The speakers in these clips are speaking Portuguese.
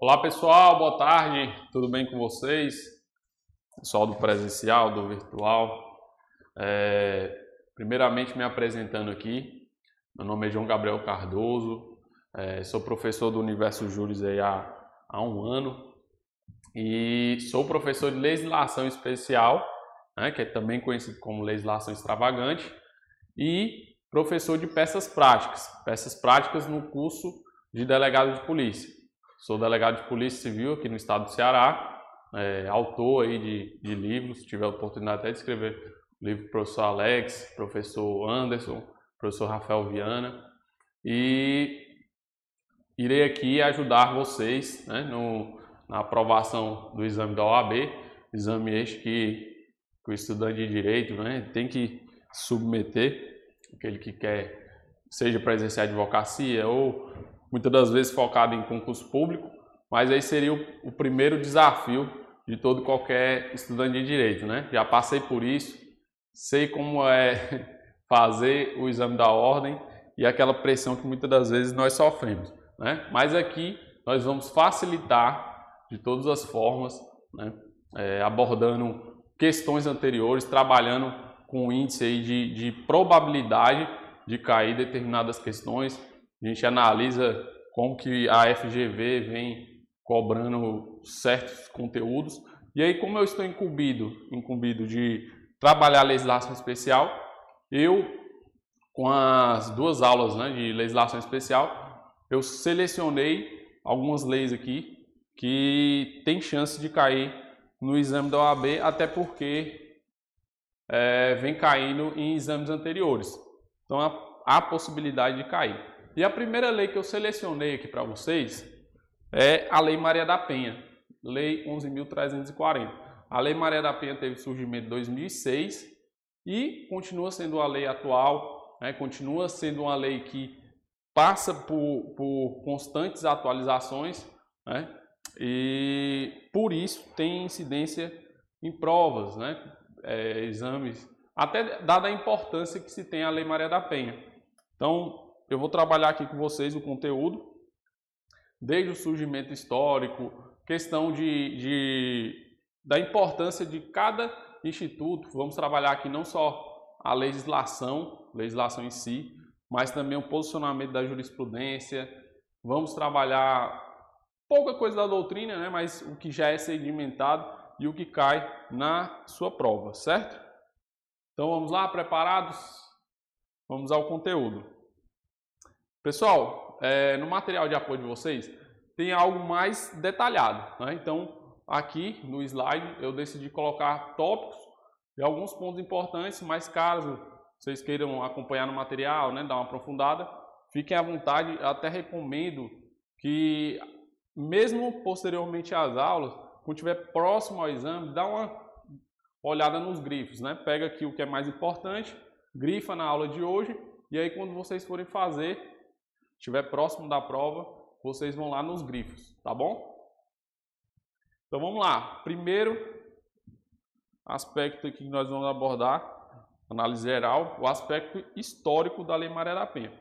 Olá pessoal, boa tarde, tudo bem com vocês? Pessoal do presencial, do virtual. É, primeiramente me apresentando aqui, meu nome é João Gabriel Cardoso, é, sou professor do Universo Júris há, há um ano e sou professor de legislação especial, né, que é também conhecido como legislação extravagante, e professor de peças práticas, peças práticas no curso de delegado de polícia. Sou delegado de Polícia Civil aqui no estado do Ceará, é, autor aí de, de livros, tive a oportunidade até de escrever livro do professor Alex, professor Anderson, professor Rafael Viana, e irei aqui ajudar vocês né, no, na aprovação do exame da OAB, exame este que, que o estudante de Direito né, tem que submeter, aquele que quer, seja para exercer advocacia ou muitas das vezes focado em concurso público, mas aí seria o, o primeiro desafio de todo qualquer estudante de direito, né? Já passei por isso, sei como é fazer o exame da ordem e aquela pressão que muitas das vezes nós sofremos, né? Mas aqui nós vamos facilitar de todas as formas, né? É, abordando questões anteriores, trabalhando com índice aí de, de probabilidade de cair determinadas questões, a gente analisa como que a FGV vem cobrando certos conteúdos. E aí, como eu estou incumbido, incumbido de trabalhar legislação especial, eu, com as duas aulas né, de legislação especial, eu selecionei algumas leis aqui que tem chance de cair no exame da OAB, até porque é, vem caindo em exames anteriores. Então, há, há possibilidade de cair. E a primeira lei que eu selecionei aqui para vocês é a Lei Maria da Penha, Lei 11.340. A Lei Maria da Penha teve surgimento em 2006 e continua sendo a lei atual, né? continua sendo uma lei que passa por, por constantes atualizações né? e por isso tem incidência em provas, né? É, exames, até dada a importância que se tem a Lei Maria da Penha. Então, eu vou trabalhar aqui com vocês o conteúdo, desde o surgimento histórico, questão de, de, da importância de cada instituto. Vamos trabalhar aqui não só a legislação, legislação em si, mas também o posicionamento da jurisprudência. Vamos trabalhar pouca coisa da doutrina, né, mas o que já é sedimentado e o que cai na sua prova, certo? Então vamos lá, preparados? Vamos ao conteúdo. Pessoal, é, no material de apoio de vocês tem algo mais detalhado. Né? Então, aqui no slide eu decidi colocar tópicos e alguns pontos importantes, mas caso vocês queiram acompanhar no material, né, dar uma aprofundada, fiquem à vontade. Até recomendo que, mesmo posteriormente às aulas, quando estiver próximo ao exame, dá uma olhada nos grifos. Né? Pega aqui o que é mais importante, grifa na aula de hoje, e aí quando vocês forem fazer, estiver próximo da prova, vocês vão lá nos grifos, tá bom? Então vamos lá. Primeiro aspecto que nós vamos abordar, análise geral, o aspecto histórico da Lei Maria da Penha.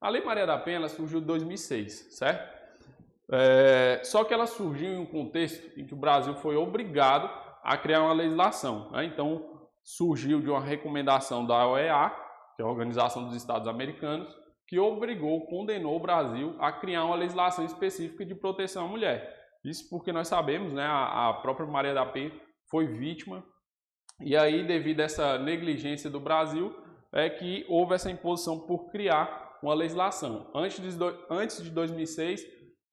A Lei Maria da Penha surgiu em 2006, certo? É, só que ela surgiu em um contexto em que o Brasil foi obrigado a criar uma legislação. Né? Então, surgiu de uma recomendação da OEA, que é a Organização dos Estados Americanos, que obrigou, condenou o Brasil a criar uma legislação específica de proteção à mulher. Isso porque nós sabemos, né, a, a própria Maria da Penha foi vítima e aí devido a essa negligência do Brasil é que houve essa imposição por criar uma legislação. Antes de, antes de 2006,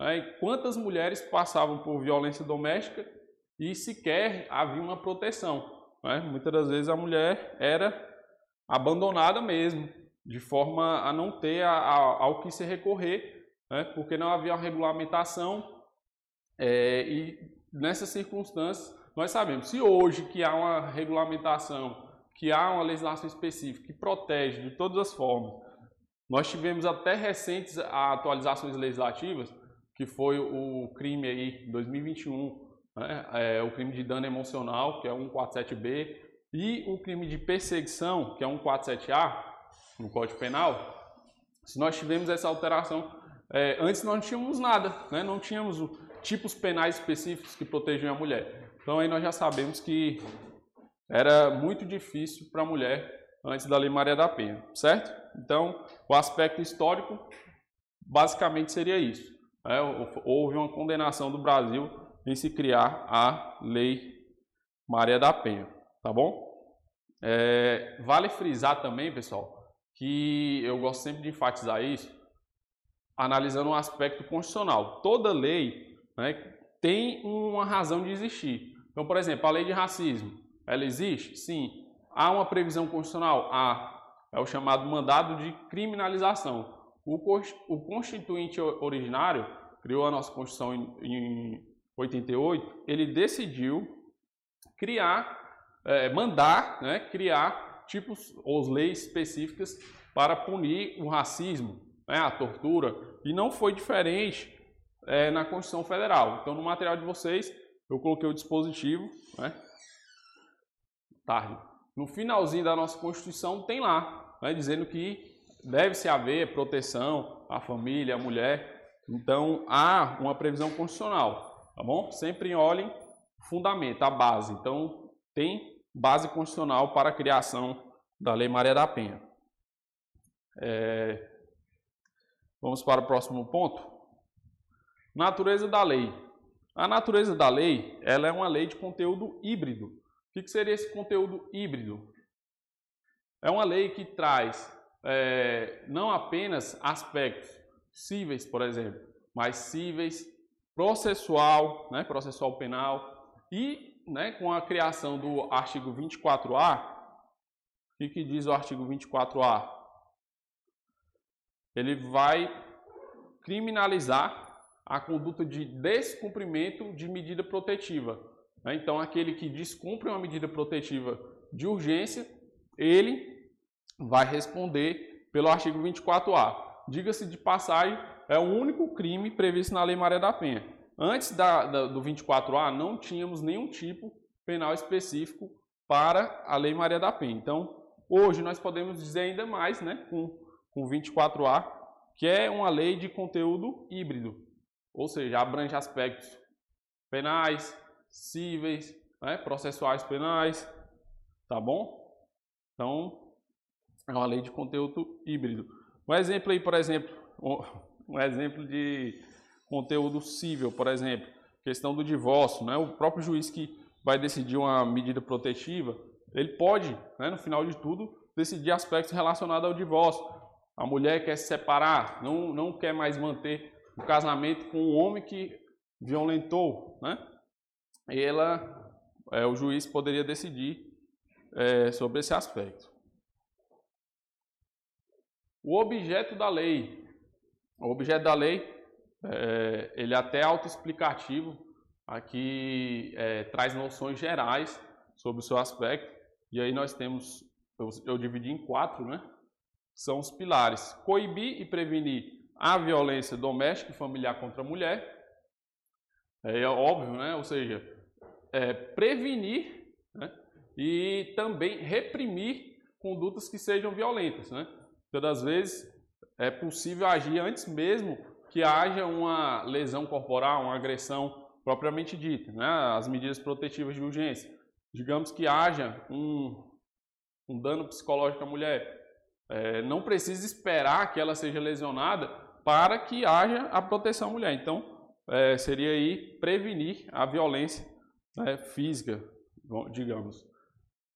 né, quantas mulheres passavam por violência doméstica e sequer havia uma proteção. Né? Muitas das vezes a mulher era abandonada mesmo, de forma a não ter a, a, ao que se recorrer, né, porque não havia regulamentação é, e nessas circunstâncias nós sabemos, se hoje que há uma regulamentação, que há uma legislação específica que protege de todas as formas, nós tivemos até recentes atualizações legislativas, que foi o crime aí 2021, né, é, o crime de dano emocional, que é 147B, e o crime de perseguição, que é 147A, no Código Penal, se nós tivemos essa alteração, é, antes nós não tínhamos nada, né? não tínhamos tipos penais específicos que protegem a mulher. Então aí nós já sabemos que era muito difícil para a mulher antes da Lei Maria da Penha, certo? Então, o aspecto histórico basicamente seria isso. Né? Houve uma condenação do Brasil em se criar a Lei Maria da Penha, tá bom? É, vale frisar também, pessoal, que eu gosto sempre de enfatizar isso, analisando um aspecto constitucional. Toda lei né, tem uma razão de existir. Então, por exemplo, a lei de racismo, ela existe? Sim. Há uma previsão constitucional? Há. É o chamado mandado de criminalização. O constituinte originário criou a nossa Constituição em 88, ele decidiu criar, é, mandar, né, criar tipos ou leis específicas para punir o racismo, né, a tortura, e não foi diferente é, na Constituição Federal. Então, no material de vocês, eu coloquei o dispositivo, né, tarde. No finalzinho da nossa Constituição tem lá, né, dizendo que deve-se haver proteção à família, à mulher. Então, há uma previsão constitucional, tá bom? Sempre olhem fundamento, a base. Então, tem base constitucional para a criação da Lei Maria da Penha. É... Vamos para o próximo ponto. Natureza da lei. A natureza da lei, ela é uma lei de conteúdo híbrido. O que seria esse conteúdo híbrido? É uma lei que traz é, não apenas aspectos cíveis, por exemplo, mas cíveis, processual, né, processual penal e né, com a criação do artigo 24A, o que, que diz o artigo 24A? Ele vai criminalizar a conduta de descumprimento de medida protetiva. Né? Então, aquele que descumpre uma medida protetiva de urgência, ele vai responder pelo artigo 24A. Diga-se de passagem, é o único crime previsto na Lei Maria da Penha. Antes da, da, do 24A, não tínhamos nenhum tipo penal específico para a Lei Maria da Penha. Então, hoje nós podemos dizer ainda mais, né, com, com o 24A, que é uma lei de conteúdo híbrido, ou seja, abrange aspectos penais, cíveis, né, processuais penais, tá bom? Então, é uma lei de conteúdo híbrido. Um exemplo aí, por exemplo, um exemplo de conteúdo civil, por exemplo, questão do divórcio, né? O próprio juiz que vai decidir uma medida protetiva, ele pode, né, no final de tudo, decidir aspectos relacionados ao divórcio. A mulher quer se separar, não, não quer mais manter o casamento com o homem que violentou, né? Ela, é, o juiz poderia decidir é, sobre esse aspecto. O objeto da lei. O objeto da lei, é, ele é até autoexplicativo, aqui é, traz noções gerais sobre o seu aspecto. E aí nós temos, eu, eu dividi em quatro, né? São os pilares. Coibir e prevenir a violência doméstica e familiar contra a mulher. É, é óbvio, né? Ou seja, é, prevenir né? e também reprimir condutas que sejam violentas, né? Muitas das vezes é possível agir antes mesmo que haja uma lesão corporal, uma agressão propriamente dita, né? as medidas protetivas de urgência. Digamos que haja um, um dano psicológico à mulher, é, não precisa esperar que ela seja lesionada para que haja a proteção à mulher. Então, é, seria aí prevenir a violência né, física, digamos.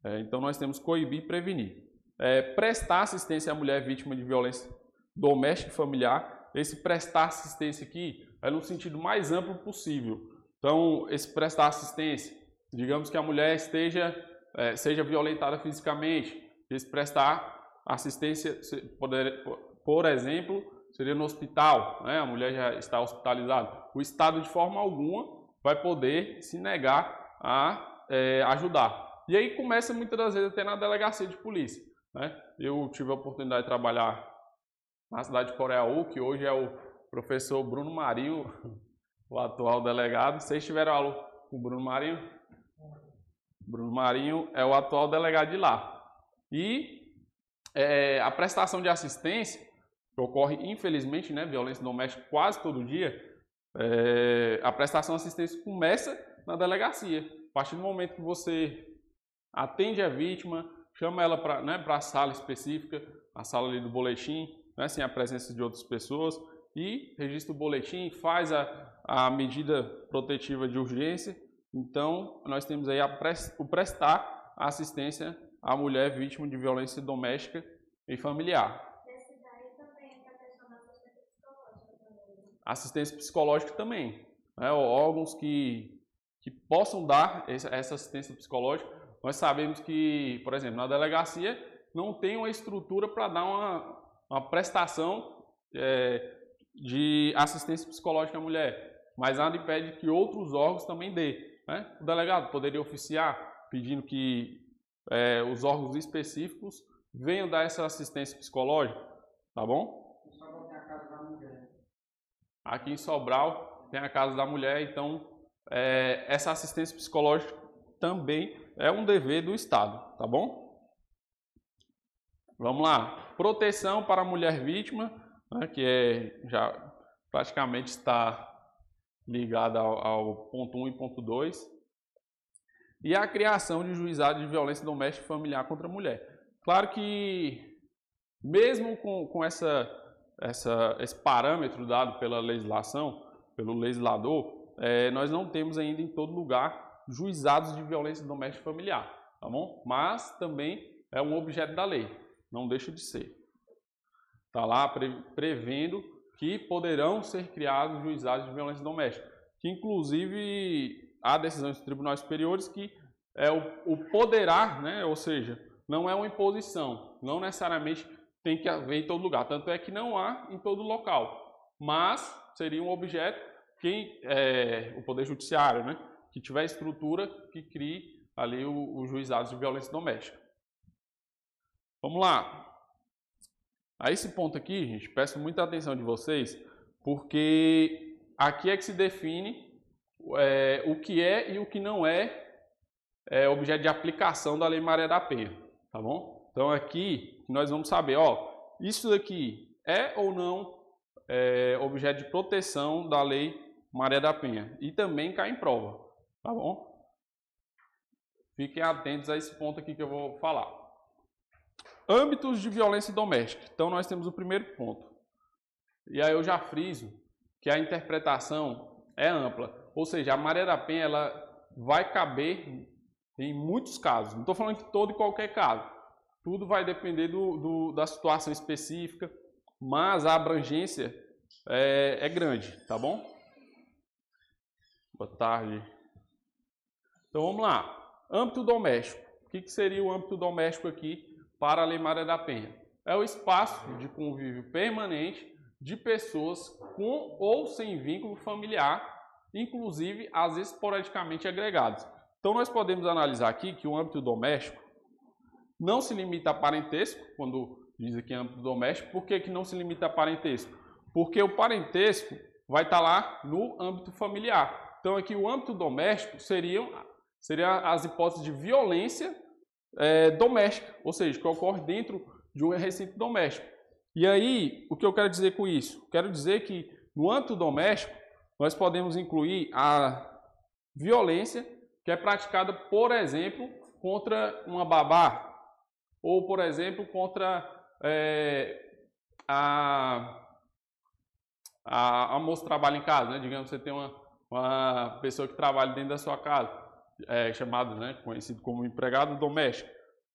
É, então, nós temos coibir e prevenir é, prestar assistência à mulher vítima de violência doméstica e familiar. Esse prestar assistência aqui é no sentido mais amplo possível. Então, esse prestar assistência, digamos que a mulher esteja é, seja violentada fisicamente, esse prestar assistência, poder, por exemplo, seria no hospital, né? a mulher já está hospitalizada. O Estado, de forma alguma, vai poder se negar a é, ajudar. E aí começa muitas das vezes até na delegacia de polícia. Né? Eu tive a oportunidade de trabalhar na cidade de Coreaú, que hoje é o professor Bruno Marinho, o atual delegado. Vocês tiveram aula com o Bruno Marinho? Bruno Marinho é o atual delegado de lá. E é, a prestação de assistência, que ocorre infelizmente, né, violência doméstica quase todo dia, é, a prestação de assistência começa na delegacia. A partir do momento que você atende a vítima, chama ela para né, a sala específica, a sala ali do boletim, né, sem a presença de outras pessoas, e registra o boletim, faz a, a medida protetiva de urgência. Então, nós temos aí o prestar assistência à mulher vítima de violência doméstica e familiar. Assistência psicológica também. Né? Órgãos que, que possam dar essa assistência psicológica. Nós sabemos que, por exemplo, na delegacia não tem uma estrutura para dar uma, uma prestação é, de assistência psicológica à mulher, mas nada impede que outros órgãos também dê. Né? O delegado poderia oficiar pedindo que é, os órgãos específicos venham dar essa assistência psicológica, tá bom? Aqui em Sobral tem a Casa da Mulher, então é, essa assistência psicológica também é um dever do Estado, tá bom? Vamos lá. Proteção para a mulher vítima, né, que é, já praticamente está ligada ao, ao ponto 1 e ponto 2. E a criação de juizado de violência doméstica e familiar contra a mulher. Claro que, mesmo com, com essa essa, esse parâmetro dado pela legislação, pelo legislador, é, nós não temos ainda em todo lugar juizados de violência doméstica familiar, tá bom? Mas também é um objeto da lei, não deixa de ser. Está lá pre, prevendo que poderão ser criados juizados de violência doméstica, que inclusive há decisões dos tribunais superiores que é o, o poderá, né? ou seja, não é uma imposição, não necessariamente tem que haver em todo lugar. Tanto é que não há em todo local. Mas seria um objeto quem é, o Poder Judiciário, né? Que tiver estrutura que crie ali os juizados de violência doméstica. Vamos lá. A esse ponto aqui, gente, peço muita atenção de vocês, porque aqui é que se define é, o que é e o que não é, é objeto de aplicação da Lei Maria da Penha, tá bom? Então aqui nós vamos saber, ó, isso daqui é ou não é, objeto de proteção da lei Maria da Penha e também cai em prova, tá bom? Fiquem atentos a esse ponto aqui que eu vou falar. Âmbitos de violência doméstica. Então nós temos o primeiro ponto. E aí eu já friso que a interpretação é ampla, ou seja, a Maria da Penha ela vai caber em muitos casos. Não estou falando que todo e qualquer caso, tudo vai depender do, do, da situação específica, mas a abrangência é, é grande, tá bom? Boa tarde. Então vamos lá. Âmbito doméstico. O que, que seria o âmbito doméstico aqui para a Lei Maria da Penha? É o espaço de convívio permanente de pessoas com ou sem vínculo familiar, inclusive vezes esporadicamente agregados. Então nós podemos analisar aqui que o âmbito doméstico não se limita a parentesco, quando diz aqui âmbito doméstico. Por que, que não se limita a parentesco? Porque o parentesco vai estar lá no âmbito familiar. Então aqui o âmbito doméstico seriam, seriam as hipóteses de violência é, doméstica, ou seja, que ocorre dentro de um recinto doméstico. E aí, o que eu quero dizer com isso? Quero dizer que no âmbito doméstico, nós podemos incluir a violência que é praticada, por exemplo, contra uma babá, ou, por exemplo, contra é, a, a, a moça que trabalha em casa, né? Digamos que você tem uma, uma pessoa que trabalha dentro da sua casa, é, chamado, né, conhecido como empregado doméstico,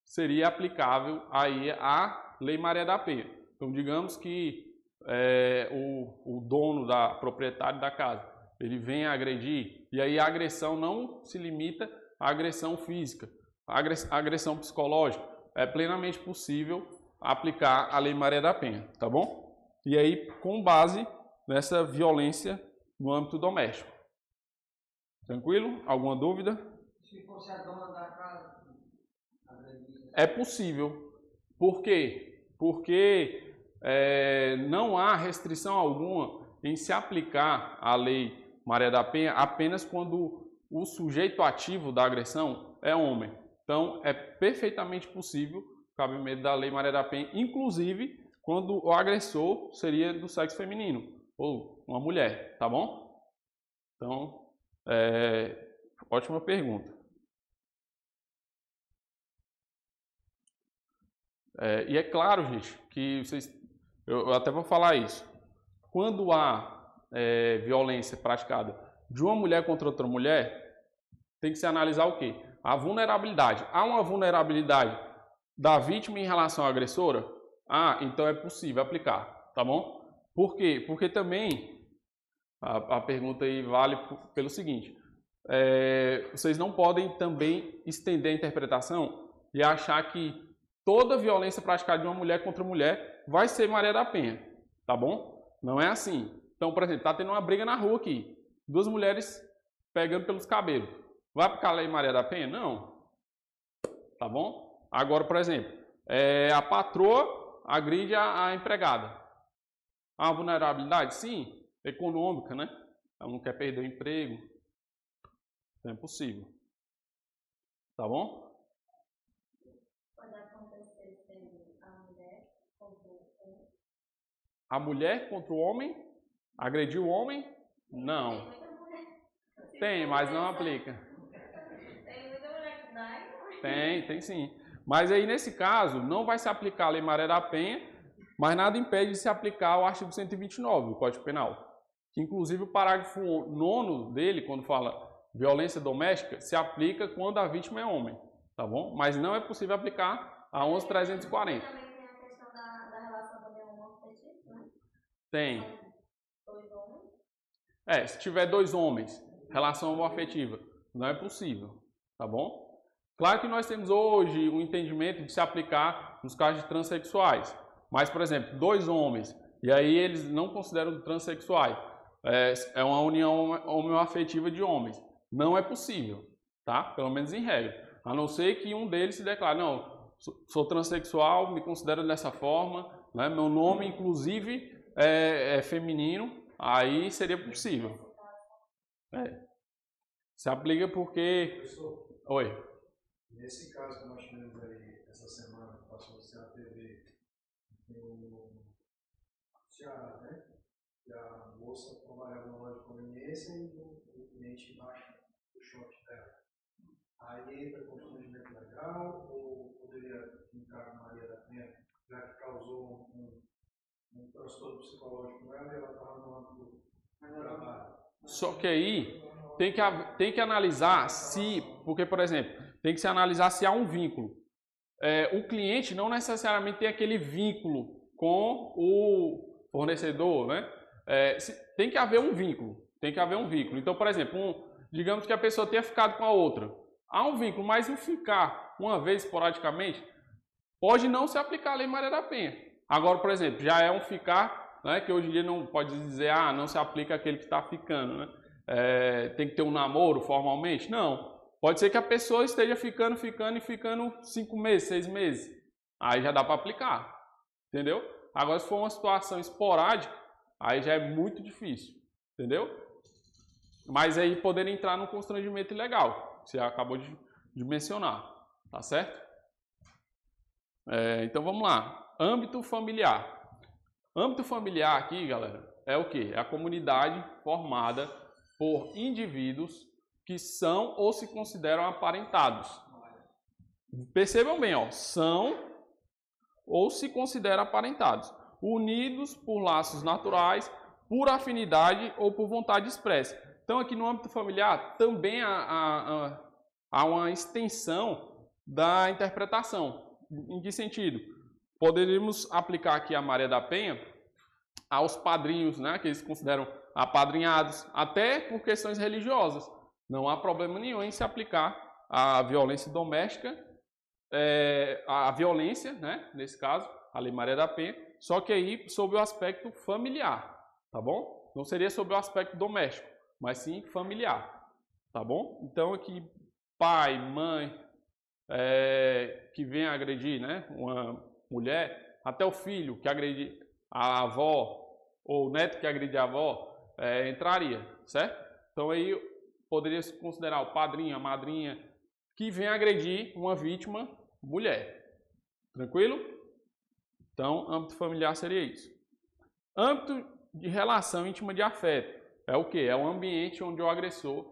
seria aplicável aí a Lei Maria da Penha. Então, digamos que é, o, o dono da proprietário da casa, ele vem agredir, e aí a agressão não se limita à agressão física, à agressão psicológica é plenamente possível aplicar a Lei Maria da Penha, tá bom? E aí, com base nessa violência no âmbito doméstico. Tranquilo? Alguma dúvida? Se fosse a dona da casa. É possível. Por quê? Porque é, não há restrição alguma em se aplicar a lei Maria da Penha apenas quando o sujeito ativo da agressão é homem. Então, é perfeitamente possível o cabimento da Lei Maria da Penha, inclusive quando o agressor seria do sexo feminino ou uma mulher, tá bom? Então, é, ótima pergunta. É, e é claro, gente, que vocês, eu, até vou falar isso. Quando há é, violência praticada de uma mulher contra outra mulher, tem que se analisar o quê? A vulnerabilidade. Há uma vulnerabilidade da vítima em relação à agressora? Ah, então é possível aplicar, tá bom? Por quê? Porque também a, a pergunta aí vale pelo seguinte: é, vocês não podem também estender a interpretação e achar que toda violência praticada de uma mulher contra mulher vai ser Maria da Penha, tá bom? Não é assim. Então, por exemplo, tá tendo uma briga na rua aqui, duas mulheres pegando pelos cabelos. Vai aplicar a lei Maria da Penha? Não. Tá bom? Agora, por exemplo, é, a patroa agride a, a empregada. Uma vulnerabilidade? Sim, econômica, né? Ela não quer perder o emprego. Então é possível. Tá bom? A mulher contra o homem? Agrediu o homem? Não. Tem, mas não aplica. Tem, tem sim. Mas aí, nesse caso, não vai se aplicar a Lei Maria da Penha, mas nada impede de se aplicar o artigo 129 do Código Penal. Que, inclusive, o parágrafo 9 dele, quando fala violência doméstica, se aplica quando a vítima é homem, tá bom? Mas não é possível aplicar a 11.340. Tem. É, se tiver dois homens, relação homoafetiva, não é possível, tá bom? Claro que nós temos hoje um entendimento de se aplicar nos casos de transexuais, mas, por exemplo, dois homens, e aí eles não consideram transexuais, é, é uma união homoafetiva de homens. Não é possível, tá? Pelo menos em regra. A não ser que um deles se declare, não, sou transexual, me considero dessa forma, né? meu nome, inclusive, é, é feminino, aí seria possível. É. Se aplica porque. Professor, Oi. Nesse caso que nós tivemos aí essa semana, que passou no a TV, no Ceará, né? Que a moça trabalhava numa loja de conveniência e o cliente embaixo do short dela. Aí entra constrangimento legal ou poderia ficar Maria da Penha, já que causou um um transtorno psicológico com ela e ela no âmbito trabalho. Só que aí tem que, tem que analisar se, porque, por exemplo, tem que se analisar se há um vínculo. É, o cliente não necessariamente tem aquele vínculo com o fornecedor, né? É, se, tem que haver um vínculo, tem que haver um vínculo. Então, por exemplo, um, digamos que a pessoa tenha ficado com a outra. Há um vínculo, mas o ficar uma vez esporadicamente pode não se aplicar a Lei Maria da Penha. Agora, por exemplo, já é um ficar, né, que hoje em dia não pode dizer, ah, não se aplica aquele que está ficando, né? É, tem que ter um namoro formalmente? Não. Pode ser que a pessoa esteja ficando, ficando e ficando cinco meses, seis meses. Aí já dá para aplicar, entendeu? Agora, se for uma situação esporádica, aí já é muito difícil, entendeu? Mas aí poder entrar no constrangimento ilegal, você acabou de, de mencionar, tá certo? É, então vamos lá. Âmbito familiar. Âmbito familiar aqui, galera, é o que? É a comunidade formada por indivíduos que são ou se consideram aparentados. Percebam bem, ó, são ou se consideram aparentados, unidos por laços naturais, por afinidade ou por vontade expressa. Então, aqui no âmbito familiar também há, há, há uma extensão da interpretação. Em que sentido? Poderíamos aplicar aqui a Maria da Penha aos padrinhos, né, que eles consideram apadrinhados, até por questões religiosas. Não há problema nenhum em se aplicar a violência doméstica, é, a violência, né, nesse caso, a Lei Maria da Penha, só que aí sob o aspecto familiar, tá bom? Não seria sob o aspecto doméstico, mas sim familiar, tá bom? Então aqui, pai, mãe, é, que vem agredir, né, uma mulher, até o filho que agride a avó, ou o neto que agride a avó, é, entraria, certo? Então aí poderia se considerar o padrinho, a madrinha, que vem agredir uma vítima mulher. Tranquilo? Então, âmbito familiar seria isso. Âmbito de relação íntima de afeto. é o que? É um ambiente onde o agressor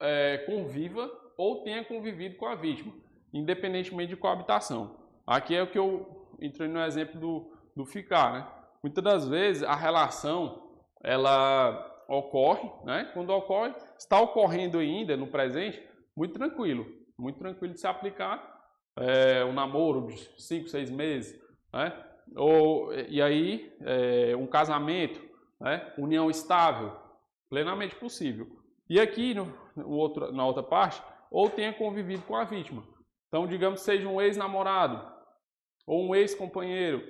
é, conviva ou tenha convivido com a vítima, independentemente de coabitação. Aqui é o que eu entrei no exemplo do, do ficar, né? Muitas das vezes a relação ela ocorre, né? Quando ocorre, está ocorrendo ainda no presente, muito tranquilo, muito tranquilo de se aplicar é, um namoro de 5, 6 meses, né? Ou, e aí é, um casamento, né? união estável, plenamente possível. E aqui, no, no outro, na outra parte, ou tenha convivido com a vítima. Então, digamos que seja um ex-namorado, ou um ex-companheiro,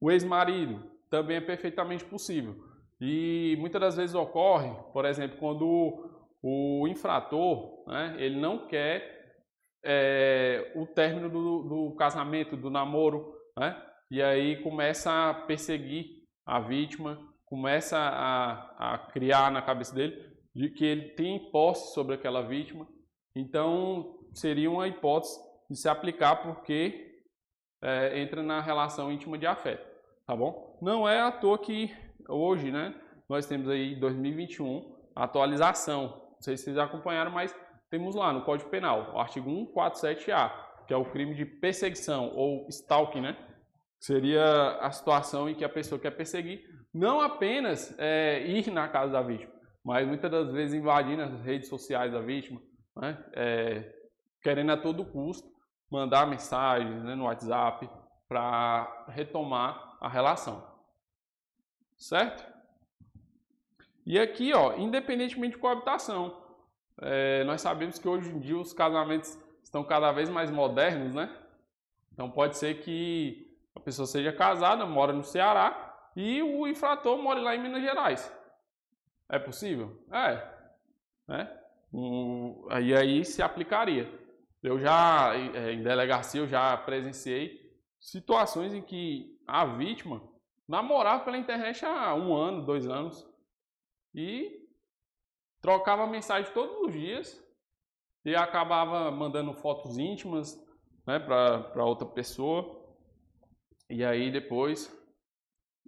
o ex-marido, também é perfeitamente possível. E muitas das vezes ocorre, por exemplo, quando o, infrator, né, ele não quer é, o término do, do, casamento, do namoro, né, e aí começa a perseguir a vítima, começa a, a criar na cabeça dele de que ele tem posse sobre aquela vítima. Então, seria uma hipótese de se aplicar porque é, entra na relação íntima de afeto, tá bom? Não é à toa que hoje, né, nós temos aí 2021 a atualização. Não sei se vocês acompanharam, mas temos lá no Código Penal, o artigo 147A, que é o crime de perseguição ou stalking, né? Seria a situação em que a pessoa quer perseguir não apenas é, ir na casa da vítima, mas muitas das vezes invadindo as redes sociais da vítima, né? é, querendo a todo custo mandar mensagens né, no WhatsApp para retomar a relação. Certo? E aqui, ó, independentemente de coabitação, é, nós sabemos que hoje em dia os casamentos estão cada vez mais modernos, né? Então pode ser que a pessoa seja casada, mora no Ceará e o infrator mora lá em Minas Gerais. É possível? É. Né? Um, aí, aí se aplicaria. Eu já, é, em delegacia, eu já presenciei situações em que a vítima namorava pela internet há um ano, dois anos e trocava mensagem todos os dias e acabava mandando fotos íntimas né, para outra pessoa. E aí depois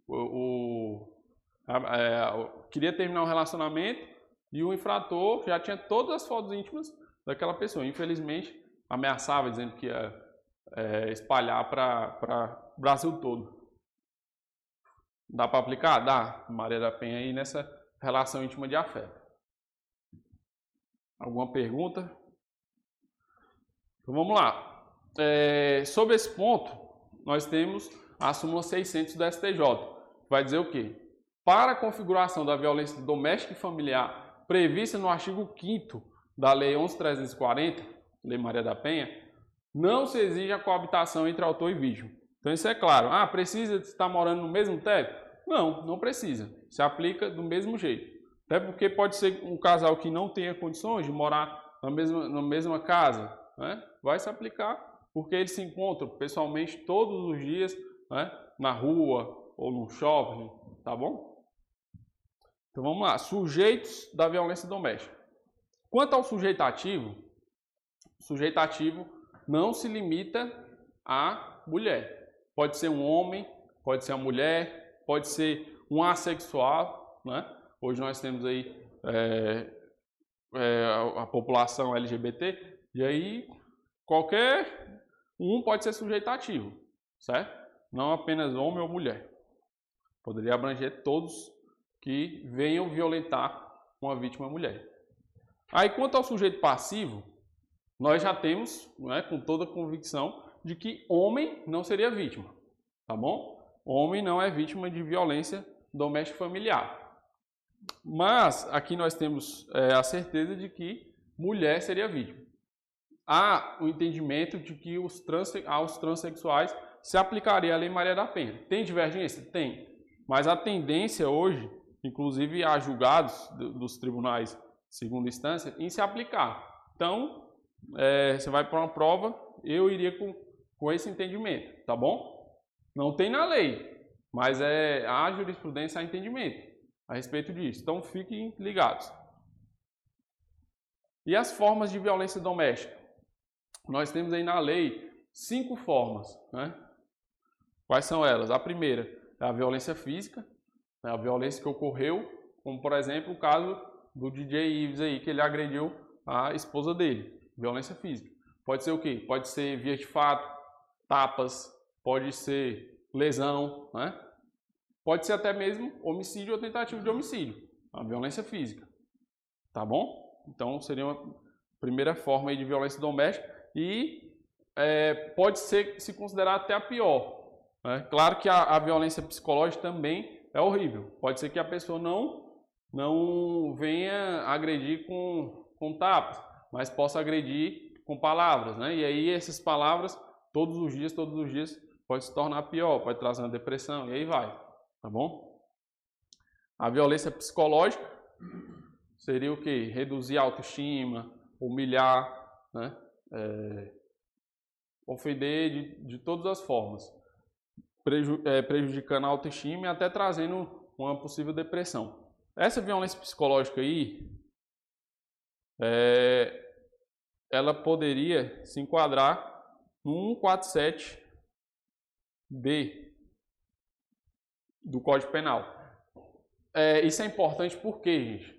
o, o a, é, queria terminar o relacionamento e o infrator já tinha todas as fotos íntimas daquela pessoa. Infelizmente, ameaçava dizendo que ia é, espalhar para o Brasil todo. Dá para aplicar? Dá. Maria da Penha aí nessa relação íntima de afeto. Alguma pergunta? Então vamos lá. É, sobre esse ponto, nós temos a súmula 600 do STJ. Vai dizer o quê? Para a configuração da violência doméstica e familiar prevista no artigo 5 da Lei 11.340, Lei Maria da Penha, não se exige a coabitação entre autor e vítima. Então isso é claro. Ah, precisa estar morando no mesmo teto? Não, não precisa. Se aplica do mesmo jeito. Até porque pode ser um casal que não tenha condições de morar na mesma, na mesma casa. Né? Vai se aplicar porque eles se encontram pessoalmente todos os dias né? na rua ou no shopping, tá bom? Então vamos lá, sujeitos da violência doméstica. Quanto ao sujeito ativo, o sujeito ativo não se limita à mulher. Pode ser um homem, pode ser uma mulher, pode ser um assexual, né? Hoje nós temos aí é, é, a população LGBT, e aí qualquer um pode ser sujeito ativo, certo? Não apenas homem ou mulher. Poderia abranger todos que venham violentar uma vítima mulher. Aí quanto ao sujeito passivo, nós já temos, né, com toda convicção, de que homem não seria vítima, tá bom? Homem não é vítima de violência doméstica familiar. Mas aqui nós temos é, a certeza de que mulher seria vítima. Há o entendimento de que os trans, aos transexuais se aplicaria a Lei Maria da Penha. Tem divergência? Tem. Mas a tendência hoje, inclusive a julgados dos tribunais segunda instância, em se aplicar. Então, é, você vai para uma prova, eu iria com com esse entendimento, tá bom? Não tem na lei, mas é a jurisprudência a entendimento a respeito disso. Então fiquem ligados. E as formas de violência doméstica? Nós temos aí na lei cinco formas, né? Quais são elas? A primeira é a violência física, né? a violência que ocorreu como por exemplo o caso do DJ Ives aí, que ele agrediu a esposa dele, violência física. Pode ser o quê? Pode ser via de fato, tapas, pode ser lesão, né? Pode ser até mesmo homicídio ou tentativa de homicídio, a violência física. Tá bom? Então seria uma primeira forma de violência doméstica e é, pode ser se considerar até a pior. Né? Claro que a, a violência psicológica também é horrível. Pode ser que a pessoa não não venha agredir com, com tapas, mas possa agredir com palavras, né? E aí essas palavras, todos os dias, todos os dias, pode se tornar pior, pode trazer uma depressão, e aí vai, tá bom? A violência psicológica seria o que? Reduzir a autoestima, humilhar, né? É, ofender de, de todas as formas, preju, é, prejudicando a autoestima e até trazendo uma possível depressão. Essa violência psicológica aí, é, ela poderia se enquadrar no 147B do Código Penal. É, isso é importante porque, gente,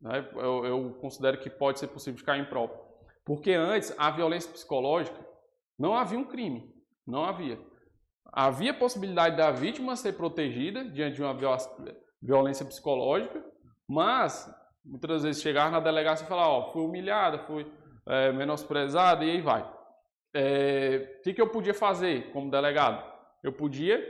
né, eu, eu, considero que pode ser possível de cair em prova. Porque antes, a violência psicológica não havia um crime, não havia. Havia possibilidade da vítima ser protegida diante de uma violência psicológica, mas muitas vezes chegar na delegacia e falar, ó, fui humilhada, fui é, menosprezada e aí vai. O é, que, que eu podia fazer como delegado? Eu podia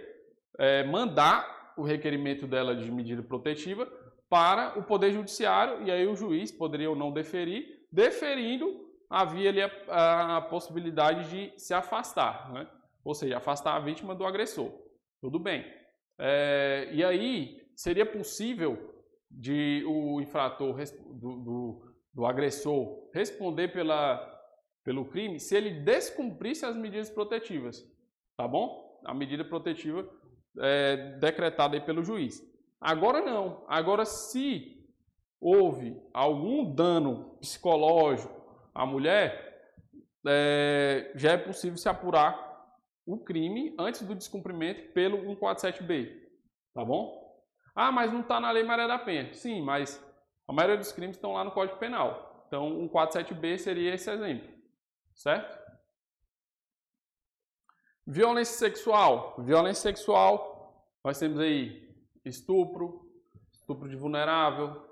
é, mandar o requerimento dela de medida protetiva para o Poder Judiciário e aí o juiz poderia ou não deferir, deferindo havia ali a, a, a possibilidade de se afastar, né? ou seja, afastar a vítima do agressor. Tudo bem. É, e aí seria possível de o infrator do, do, do agressor responder pela, pelo crime se ele descumprisse as medidas protetivas, tá bom? A medida protetiva é, decretada pelo juiz. Agora não. Agora, se houve algum dano psicológico à mulher, é, já é possível se apurar o crime antes do descumprimento pelo 147B, tá bom? Ah, mas não está na Lei Maria da Penha. Sim, mas a maioria dos crimes estão lá no Código Penal. Então, 147B seria esse exemplo, certo? Violência sexual. Violência sexual, nós temos aí estupro, estupro de vulnerável,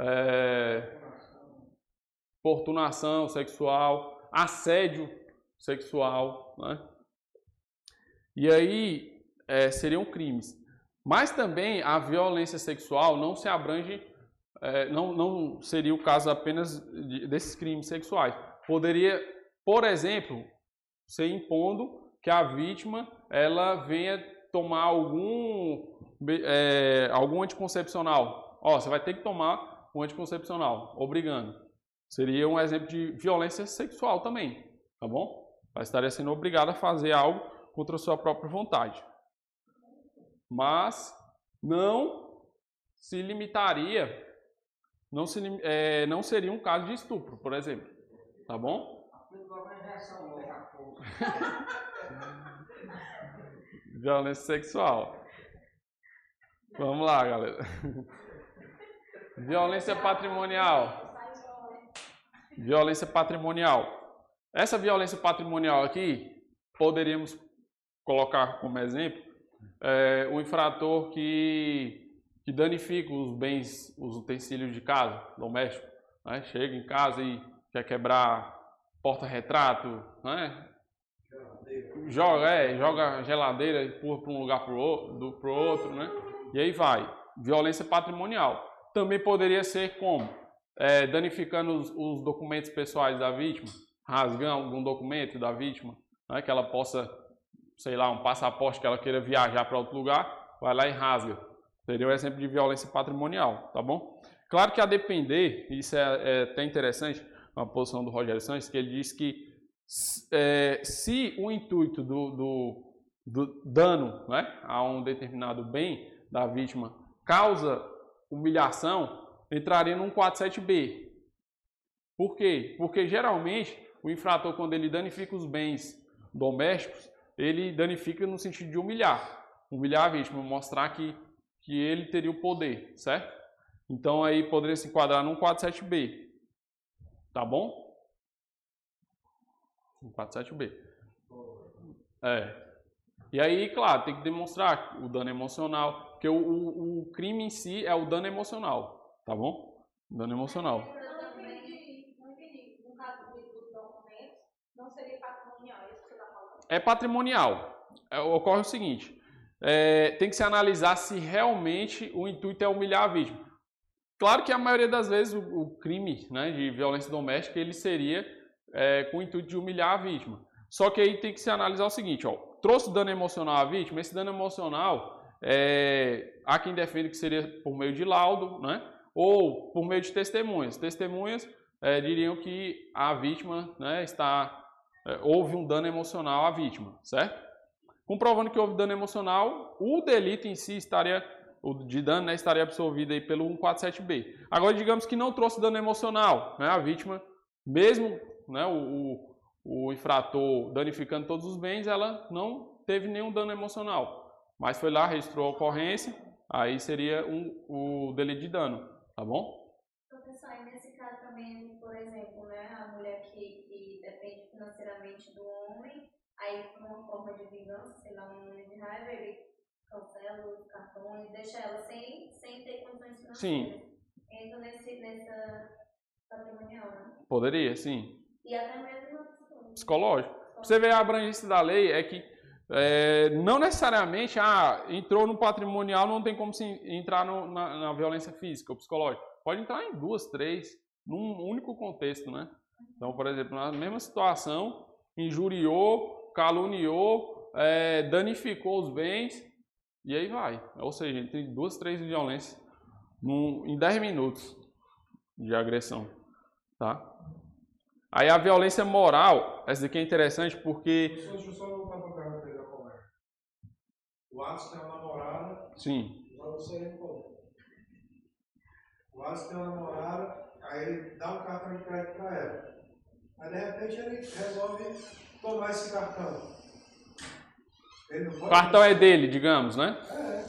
é, importunação sexual, assédio sexual, né? E aí é, seriam crimes. Mas também a violência sexual não se abrange, é, não, não seria o caso apenas de, desses crimes sexuais. Poderia, por exemplo, ser impondo que a vítima ela venha tomar algum, é, algum anticoncepcional. Ó, você vai ter que tomar um anticoncepcional, obrigando. Seria um exemplo de violência sexual também, tá bom? Ela estaria sendo obrigada a fazer algo contra a sua própria vontade mas não se limitaria, não, se, é, não seria um caso de estupro, por exemplo. Tá bom? Violência sexual. Vamos lá, galera. Violência patrimonial. Violência patrimonial. Essa violência patrimonial aqui, poderíamos colocar como exemplo é, infrator que, que danifica os bens, os utensílios de casa, doméstico, né? chega em casa e quer quebrar porta-retrato, né? joga, é, joga geladeira e empurra para um lugar para o outro, outro, né? E aí vai. Violência patrimonial. Também poderia ser como? É, danificando os, os, documentos pessoais da vítima, rasgando algum documento da vítima, né? que ela possa sei lá, um passaporte que ela queira viajar para outro lugar, vai lá e rasga. Seria um exemplo de violência patrimonial, tá bom? Claro que a depender, isso é, é até interessante, a posição do Rogério Santos, que ele diz que é, se o intuito do, do, do, dano né, a um determinado bem da vítima causa humilhação, entraria no 147B. Por quê? Porque geralmente o infrator, quando ele danifica os bens domésticos, ele danifica no sentido de humilhar. Humilhar a vítima, mostrar que, que ele teria o poder, certo? Então aí poderia se enquadrar num 47B. Tá bom? 47B. É. E aí, claro, tem que demonstrar o dano emocional, porque o, o, o crime em si é o dano emocional, tá bom? Dano emocional. Não entendi, não entendi. No caso dos documentos, não seria patrimonial, é isso que você está falando? É patrimonial. É, ocorre o seguinte: é, tem que se analisar se realmente o intuito é humilhar a vítima. Claro que a maioria das vezes o, o crime né, de violência doméstica ele seria é, com o intuito de humilhar a vítima. Só que aí tem que se analisar o seguinte: ó, trouxe dano emocional à vítima, esse dano emocional é, há quem defenda que seria por meio de laudo, né? ou por meio de testemunhas. Testemunhas é, diriam que a vítima né, está é, houve um dano emocional à vítima, certo? Comprovando que houve dano emocional, o delito em si estaria, o de dano né, estaria absolvido aí pelo 147B. Agora, digamos que não trouxe dano emocional, né, a vítima, mesmo né, o, o, o infrator danificando todos os bens, ela não teve nenhum dano emocional, mas foi lá, registrou a ocorrência, aí seria um, o delito de dano, tá bom? Professor, nesse caso também, do homem, aí por uma forma de vingança, sei lá, um momento de raiva, ele cancela os cartões, deixa ela sem, sem ter condições financeiras. Sim. Entra nesse, nessa patrimonial, né? Poderia, sim. E até mesmo Psicológico. Você ver a abrangência da lei é que é, não necessariamente ah, entrou no patrimonial, não tem como se entrar no, na, na, violência física ou psicológica. Pode entrar em duas, três, num único contexto, né? Então, por exemplo, na mesma situação, injuriou, caluniou, é, danificou os bens, e aí vai. Ou seja, entre duas, três violências num, em 10 minutos de agressão, tá? Aí a violência moral, essa daqui é interessante porque... Deixa eu só voltar para a pergunta da conversa. O Atos tem uma namorada. Sim. Já não sei como. O Atos tem uma namorada, aí ele dá um cartão de crédito para ela. Aí de repente ele resolve tomar esse cartão. O cartão é dele, digamos, né? É.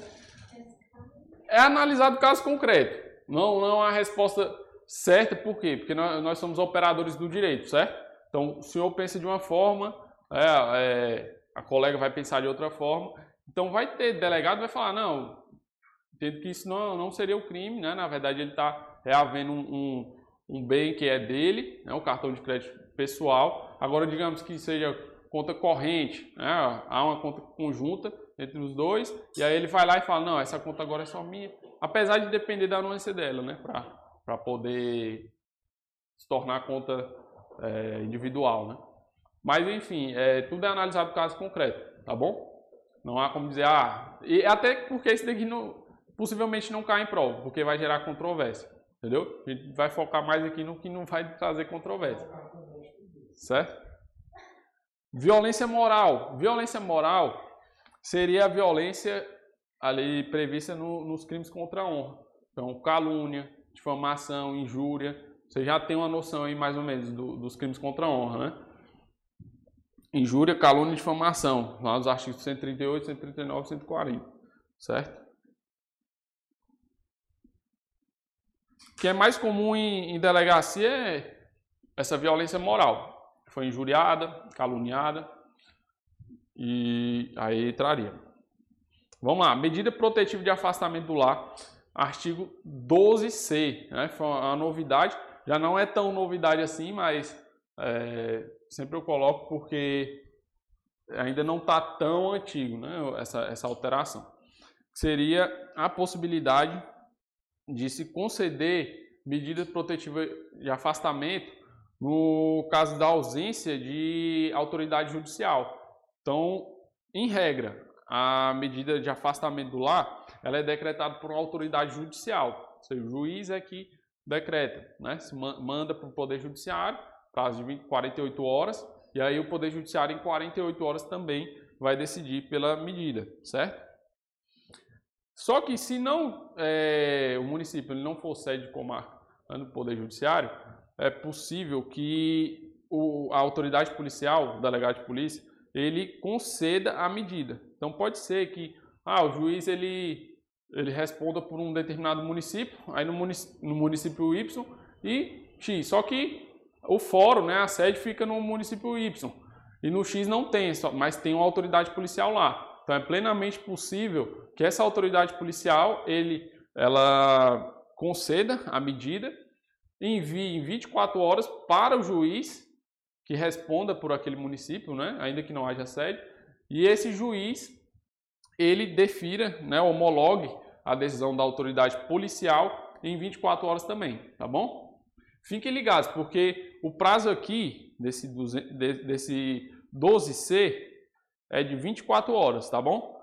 É analisado o caso concreto. Não, não há resposta certa, por quê? Porque nós, nós somos operadores do direito, certo? Então, o senhor pensa de uma forma, é, é, a colega vai pensar de outra forma. Então, vai ter delegado vai falar, não, entendo que isso não, não seria o crime, né? Na verdade, ele está reavendo um, um, um, bem que é dele, né? o cartão de crédito pessoal. Agora, digamos que seja conta corrente, né? há uma conta conjunta entre os dois, e aí ele vai lá e fala, não, essa conta agora é só minha, apesar de depender da anuência dela, né? Para poder se tornar conta é, individual, né? Mas enfim, é, tudo é analisado caso concreto, tá bom? Não há como dizer, ah, e até porque isso daqui não, possivelmente não cai em prova, porque vai gerar controvérsia, entendeu? A gente vai focar mais aqui no que não vai trazer controvérsia, certo? Violência moral. Violência moral seria a violência ali prevista no, nos crimes contra a honra. Então, calúnia, difamação, injúria. Você já tem uma noção aí mais ou menos do, dos crimes contra a honra, né? Injúria, calúnia e difamação, lá nos artigos 138, 139 e 140, certo? O que é mais comum em, em delegacia é essa violência moral. Foi injuriada, caluniada, e aí traria. Vamos lá, medida protetiva de afastamento do lar artigo 12C, né? Foi uma novidade, já não é tão novidade assim, mas é, sempre eu coloco porque ainda não está tão antigo, né? Essa, essa alteração. Seria a possibilidade de se conceder medida protetiva de afastamento no caso da ausência de autoridade judicial. Então, em regra, a medida de afastamento do lar ela é decretada por uma autoridade judicial. Ou seja, o juiz é que decreta, né? Se manda para o Poder Judiciário, prazo de 20, 48 horas, e aí o Poder Judiciário em 48 horas também vai decidir pela medida, certo? Só que se não é, o município não for sede de comarca do Poder Judiciário, é possível que o, a autoridade policial, o delegado de polícia, ele conceda a medida. Então pode ser que ah, o juiz ele ele responda por um determinado município, aí no município, no município Y e X. Só que o fórum, né, a sede fica no município Y. E no X não tem, mas tem uma autoridade policial lá. Então é plenamente possível que essa autoridade policial ele, ela conceda a medida, envie em 24 horas para o juiz que responda por aquele município, né, ainda que não haja sede, e esse juiz ele defira, né, homologue a decisão da autoridade policial em 24 horas também, tá bom? Fiquem ligados, porque o prazo aqui desse, desse 12C é de 24 horas, tá bom?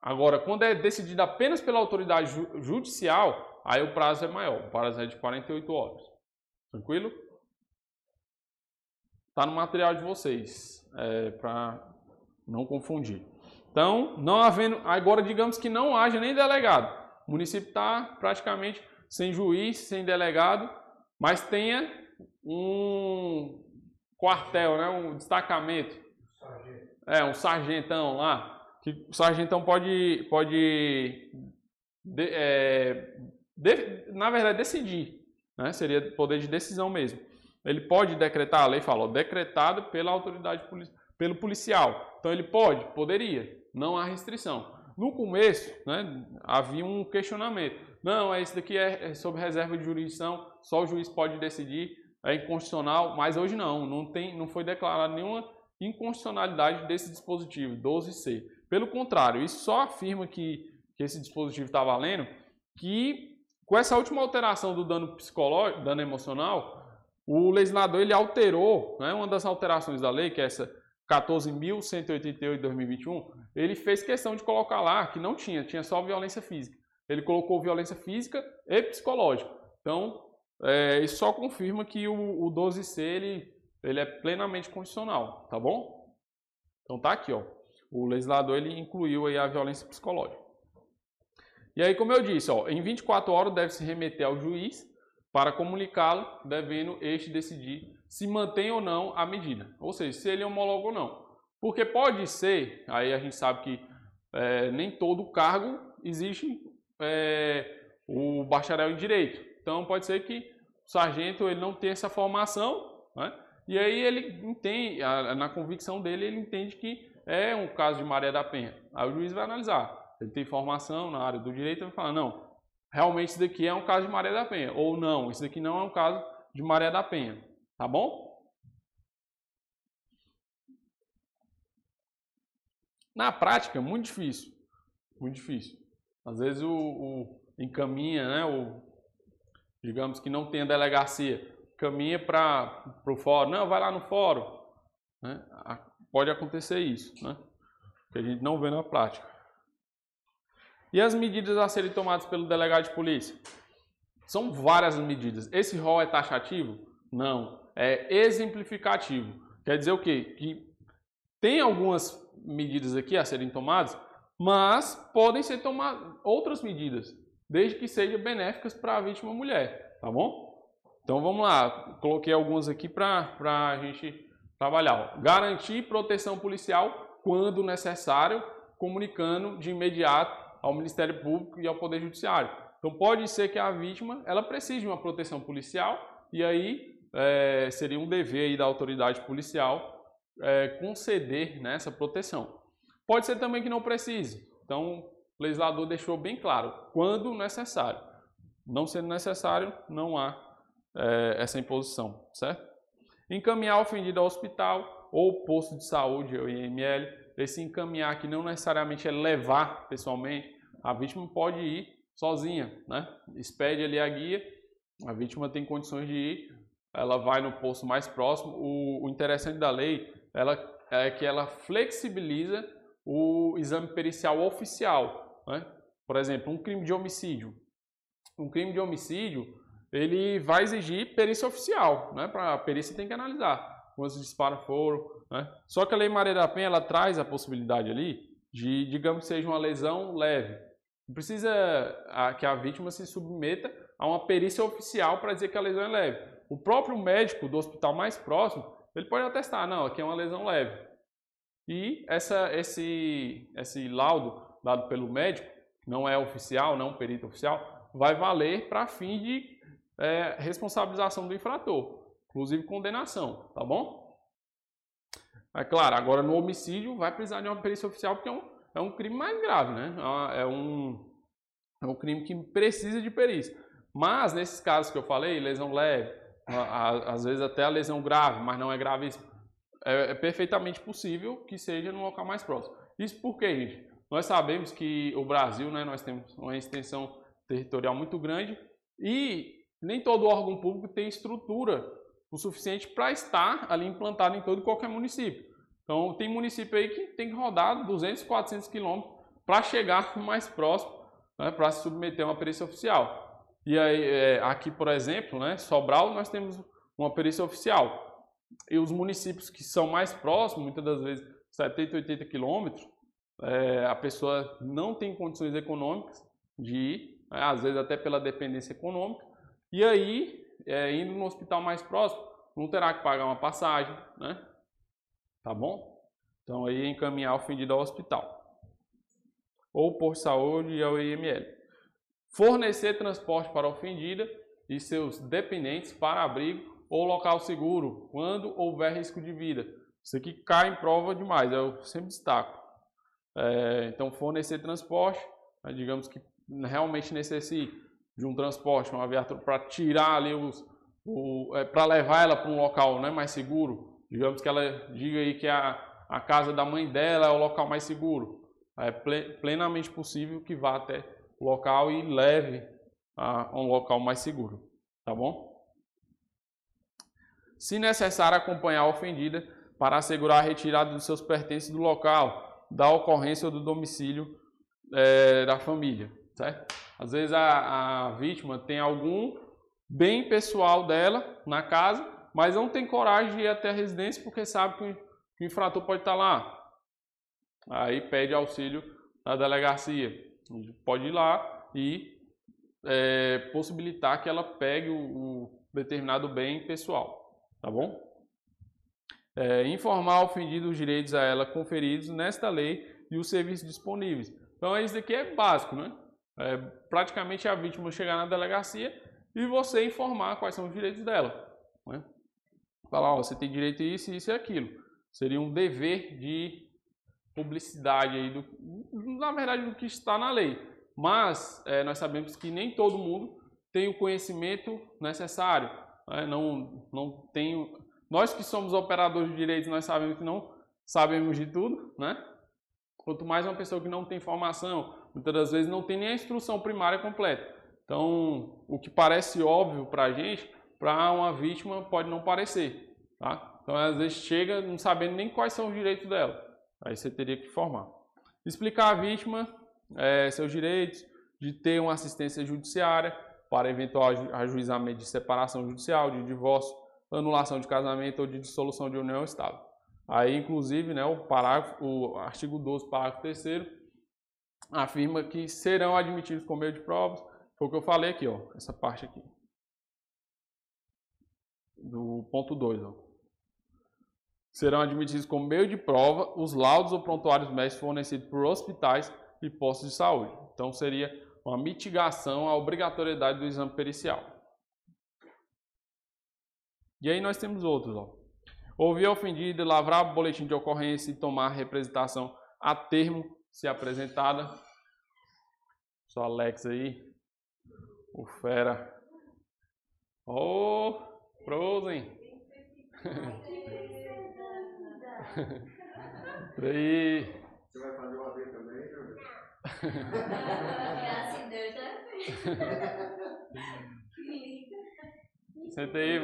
Agora, quando é decidido apenas pela autoridade judicial, aí o prazo é maior, o prazo é de 48 horas. Tranquilo? Tá no material de vocês, é, para não confundir. Então, não havendo, agora digamos que não haja nem delegado. O município está praticamente sem juiz, sem delegado, mas tenha um quartel, né, um destacamento. Sargento. É, um sargentão lá. Que o sargentão pode, pode de, é, de, na verdade, decidir. Né, seria poder de decisão mesmo. Ele pode decretar, a lei falou, decretado pela autoridade, pelo policial. Então ele pode? Poderia. Não há restrição. No começo, né, havia um questionamento. Não, esse daqui é, é sob reserva de jurisdição, só o juiz pode decidir, é inconstitucional, mas hoje não, não, tem, não foi declarada nenhuma inconstitucionalidade desse dispositivo, 12C. Pelo contrário, isso só afirma que, que esse dispositivo está valendo, que com essa última alteração do dano psicológico, dano emocional, o legislador ele alterou, né, uma das alterações da lei, que é essa 14.188 de 2021, ele fez questão de colocar lá que não tinha, tinha só violência física. Ele colocou violência física e psicológica. Então, é, isso só confirma que o, o 12C ele, ele é plenamente constitucional, tá bom? Então tá aqui, ó. O legislador ele incluiu aí a violência psicológica. E aí, como eu disse, ó, em 24 horas deve se remeter ao juiz para comunicá-lo, devendo este decidir se mantém ou não a medida, ou seja, se ele homologa ou não. Porque pode ser, aí a gente sabe que é, nem todo cargo existe é, o bacharel em direito. Então pode ser que o sargento ele não tenha essa formação, né? E aí ele entende, na convicção dele, ele entende que é um caso de Maria da Penha. Aí o juiz vai analisar. Ele tem formação na área do direito, ele vai falar, não, realmente isso daqui é um caso de Maria da Penha, ou não, isso daqui não é um caso de Maria da Penha. Tá bom? Na prática, muito difícil. Muito difícil. Às vezes o, o encaminha, né? O, digamos que não tem a delegacia, caminha para o fórum. Não, vai lá no fórum. Né? Pode acontecer isso, né? Que a gente não vê na prática. E as medidas a serem tomadas pelo delegado de polícia? São várias medidas. Esse rol é taxativo? Não é exemplificativo. Quer dizer o quê? Que tem algumas medidas aqui a serem tomadas, mas podem ser tomadas outras medidas, desde que sejam benéficas para a vítima mulher, tá bom? Então vamos lá, coloquei algumas aqui para a gente trabalhar. Ó. Garantir proteção policial quando necessário, comunicando de imediato ao Ministério Público e ao Poder Judiciário. Então pode ser que a vítima ela precise de uma proteção policial e aí é, seria um dever aí da autoridade policial é, conceder né, essa proteção. Pode ser também que não precise. Então, o legislador deixou bem claro, quando necessário. Não sendo necessário, não há é, essa imposição, certo? Encaminhar o ofendido ao hospital ou posto de saúde, ou IML. Esse encaminhar que não necessariamente é levar pessoalmente, a vítima pode ir sozinha, né? Expede ali a guia, a vítima tem condições de ir, ela vai no posto mais próximo. O, o interessante da lei ela, é que ela flexibiliza o exame pericial oficial. Né? Por exemplo, um crime de homicídio. Um crime de homicídio, ele vai exigir perícia oficial. Né? Para a perícia tem que analisar quantos disparos foram. Né? Só que a Lei Maria da Penha ela traz a possibilidade ali de, digamos que seja uma lesão leve. Não precisa que a vítima se submeta a uma perícia oficial para dizer que a lesão é leve. O próprio médico do hospital mais próximo, ele pode atestar, não, aqui é uma lesão leve. E essa, esse, esse laudo dado pelo médico, não é oficial, não perito oficial, vai valer para fim de é, responsabilização do infrator, inclusive condenação, tá bom? É claro, agora no homicídio vai precisar de uma perícia oficial porque é um, é um crime mais grave, né? É um, é um crime que precisa de perícia. Mas nesses casos que eu falei, lesão leve, às vezes até a lesão grave, mas não é gravíssima, é, é perfeitamente possível que seja no local mais próximo. Isso porque, gente, nós sabemos que o Brasil, né, nós temos uma extensão territorial muito grande e nem todo órgão público tem estrutura o suficiente para estar ali implantado em todo e qualquer município. Então, tem município aí que tem que rodar 200, 400 quilômetros para chegar mais próximo, né, para se submeter a uma perícia oficial. E aí, é, aqui, por exemplo, né, Sobral, nós temos uma perícia oficial. E os municípios que são mais próximos, muitas das vezes 70, 80 quilômetros, é, a pessoa não tem condições econômicas de ir, né, às vezes até pela dependência econômica, e aí, é, indo no hospital mais próximo, não terá que pagar uma passagem, né? Tá bom? Então aí encaminhar o ofendido ao hospital. Ou por saúde e ao IML. Fornecer transporte para a ofendida e seus dependentes para abrigo ou local seguro, quando houver risco de vida. Isso aqui cai em prova demais, eu sempre destaco. É, então, fornecer transporte, né, digamos que realmente necessite de um transporte, uma viatura para tirar ali os, é, para levar ela para um local né, mais seguro. Digamos que ela diga aí que a, a casa da mãe dela é o local mais seguro. É plenamente possível que vá até o local e leve a, um local mais seguro. Tá bom? Se necessário, acompanhar a ofendida para assegurar a retirada dos seus pertences do local, da ocorrência ou do domicílio é, da família, certo? Às vezes a, a vítima tem algum bem pessoal dela na casa, mas não tem coragem de ir até a residência porque sabe que o infrator pode estar lá. Aí pede auxílio na delegacia. Pode ir lá e é, possibilitar que ela pegue o, o, determinado bem pessoal, tá bom? É, informar o ofendido os direitos a ela conferidos nesta lei e os serviços disponíveis. Então isso daqui é básico, né? É, praticamente a vítima chegar na delegacia e você informar quais são os direitos dela. Né? Falar, ó, você tem direito a isso, isso e aquilo. Seria um dever de publicidade aí do, na verdade, do que está na lei. Mas é, nós sabemos que nem todo mundo tem o conhecimento necessário. Né? Não, não tem, nós que somos operadores de direitos, nós sabemos que não sabemos de tudo, né? Quanto mais uma pessoa que não tem formação, muitas das vezes não tem nem a instrução primária completa. Então, o que parece óbvio para a gente, para uma vítima pode não parecer. Tá? Então, às vezes chega não sabendo nem quais são os direitos dela. Aí você teria que informar. Explicar à vítima é, seus direitos, de ter uma assistência judiciária para eventual ajuizamento de separação judicial, de divórcio, anulação de casamento ou de dissolução de união estável. Aí, inclusive, né, o, parágrafo, o artigo 12, parágrafo 3 afirma que serão admitidos com meio de provas foi o que eu falei aqui, ó, essa parte aqui. Do ponto 2, Serão admitidos como meio de prova os laudos ou prontuários médicos fornecidos por hospitais e postos de saúde. Então seria uma mitigação à obrigatoriedade do exame pericial. E aí nós temos outros, ó. Ouvir ofendido, lavrar boletim de ocorrência e tomar representação a termo, se apresentada. Só Alex aí. O fera. Ô, oh, Frozen. aí. Você vai fazer uma vez também, Júlio? É assim, Deus já Senta aí,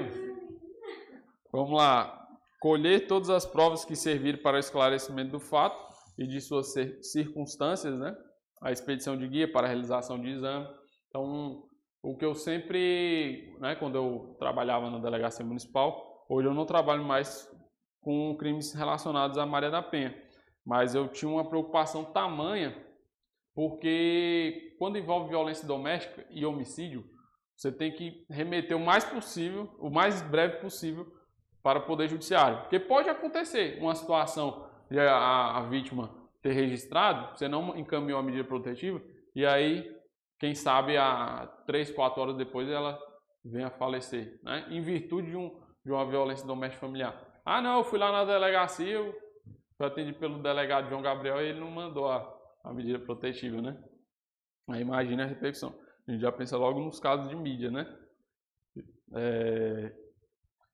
Vamos lá. Colher todas as provas que servirem para o esclarecimento do fato e de suas circunstâncias, né? A expedição de guia para a realização de exame. Então, o que eu sempre, né, quando eu trabalhava na delegacia municipal, hoje eu não trabalho mais com crimes relacionados à Maria da Penha, mas eu tinha uma preocupação tamanha, porque quando envolve violência doméstica e homicídio, você tem que remeter o mais possível, o mais breve possível para o Poder Judiciário. Porque pode acontecer uma situação de a, a vítima ter registrado, você não encaminhou a medida protetiva, e aí, quem sabe, a três, quatro horas depois ela vem a falecer, né? em virtude de, um, de uma violência doméstica familiar. Ah, não, eu fui lá na delegacia, eu fui atendido pelo delegado João Gabriel e ele não mandou a, a medida protetiva, né? Aí imagina a repercussão. A gente já pensa logo nos casos de mídia, né? É...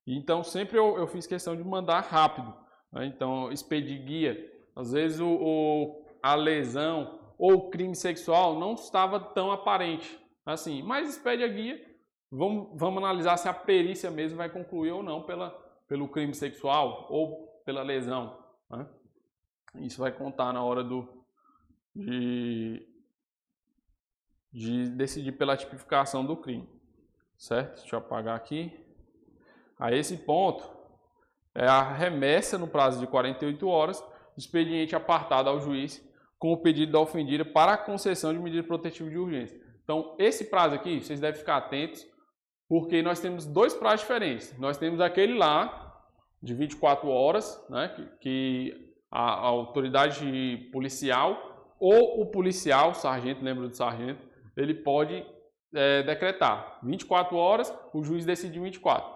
Então, sempre eu, eu, fiz questão de mandar rápido. Né? Então, expedir guia. Às vezes, o, o, a lesão ou o crime sexual não estava tão aparente assim, mas expede a guia. Vamos, vamos analisar se a perícia mesmo vai concluir ou não pela, pelo crime sexual ou pela lesão. Né? Isso vai contar na hora do, de, de decidir pela tipificação do crime. Certo? Deixa eu apagar aqui. A esse ponto, é a remessa no prazo de 48 horas do expediente apartado ao juiz com o pedido da ofendida para a concessão de medida protetiva de urgência. Então, esse prazo aqui, vocês devem ficar atentos, porque nós temos dois prazos diferentes. Nós temos aquele lá, de 24 horas, né, que, que a, a, autoridade policial ou o policial, sargento, lembra do sargento, ele pode é, decretar 24 horas, o juiz decide 24.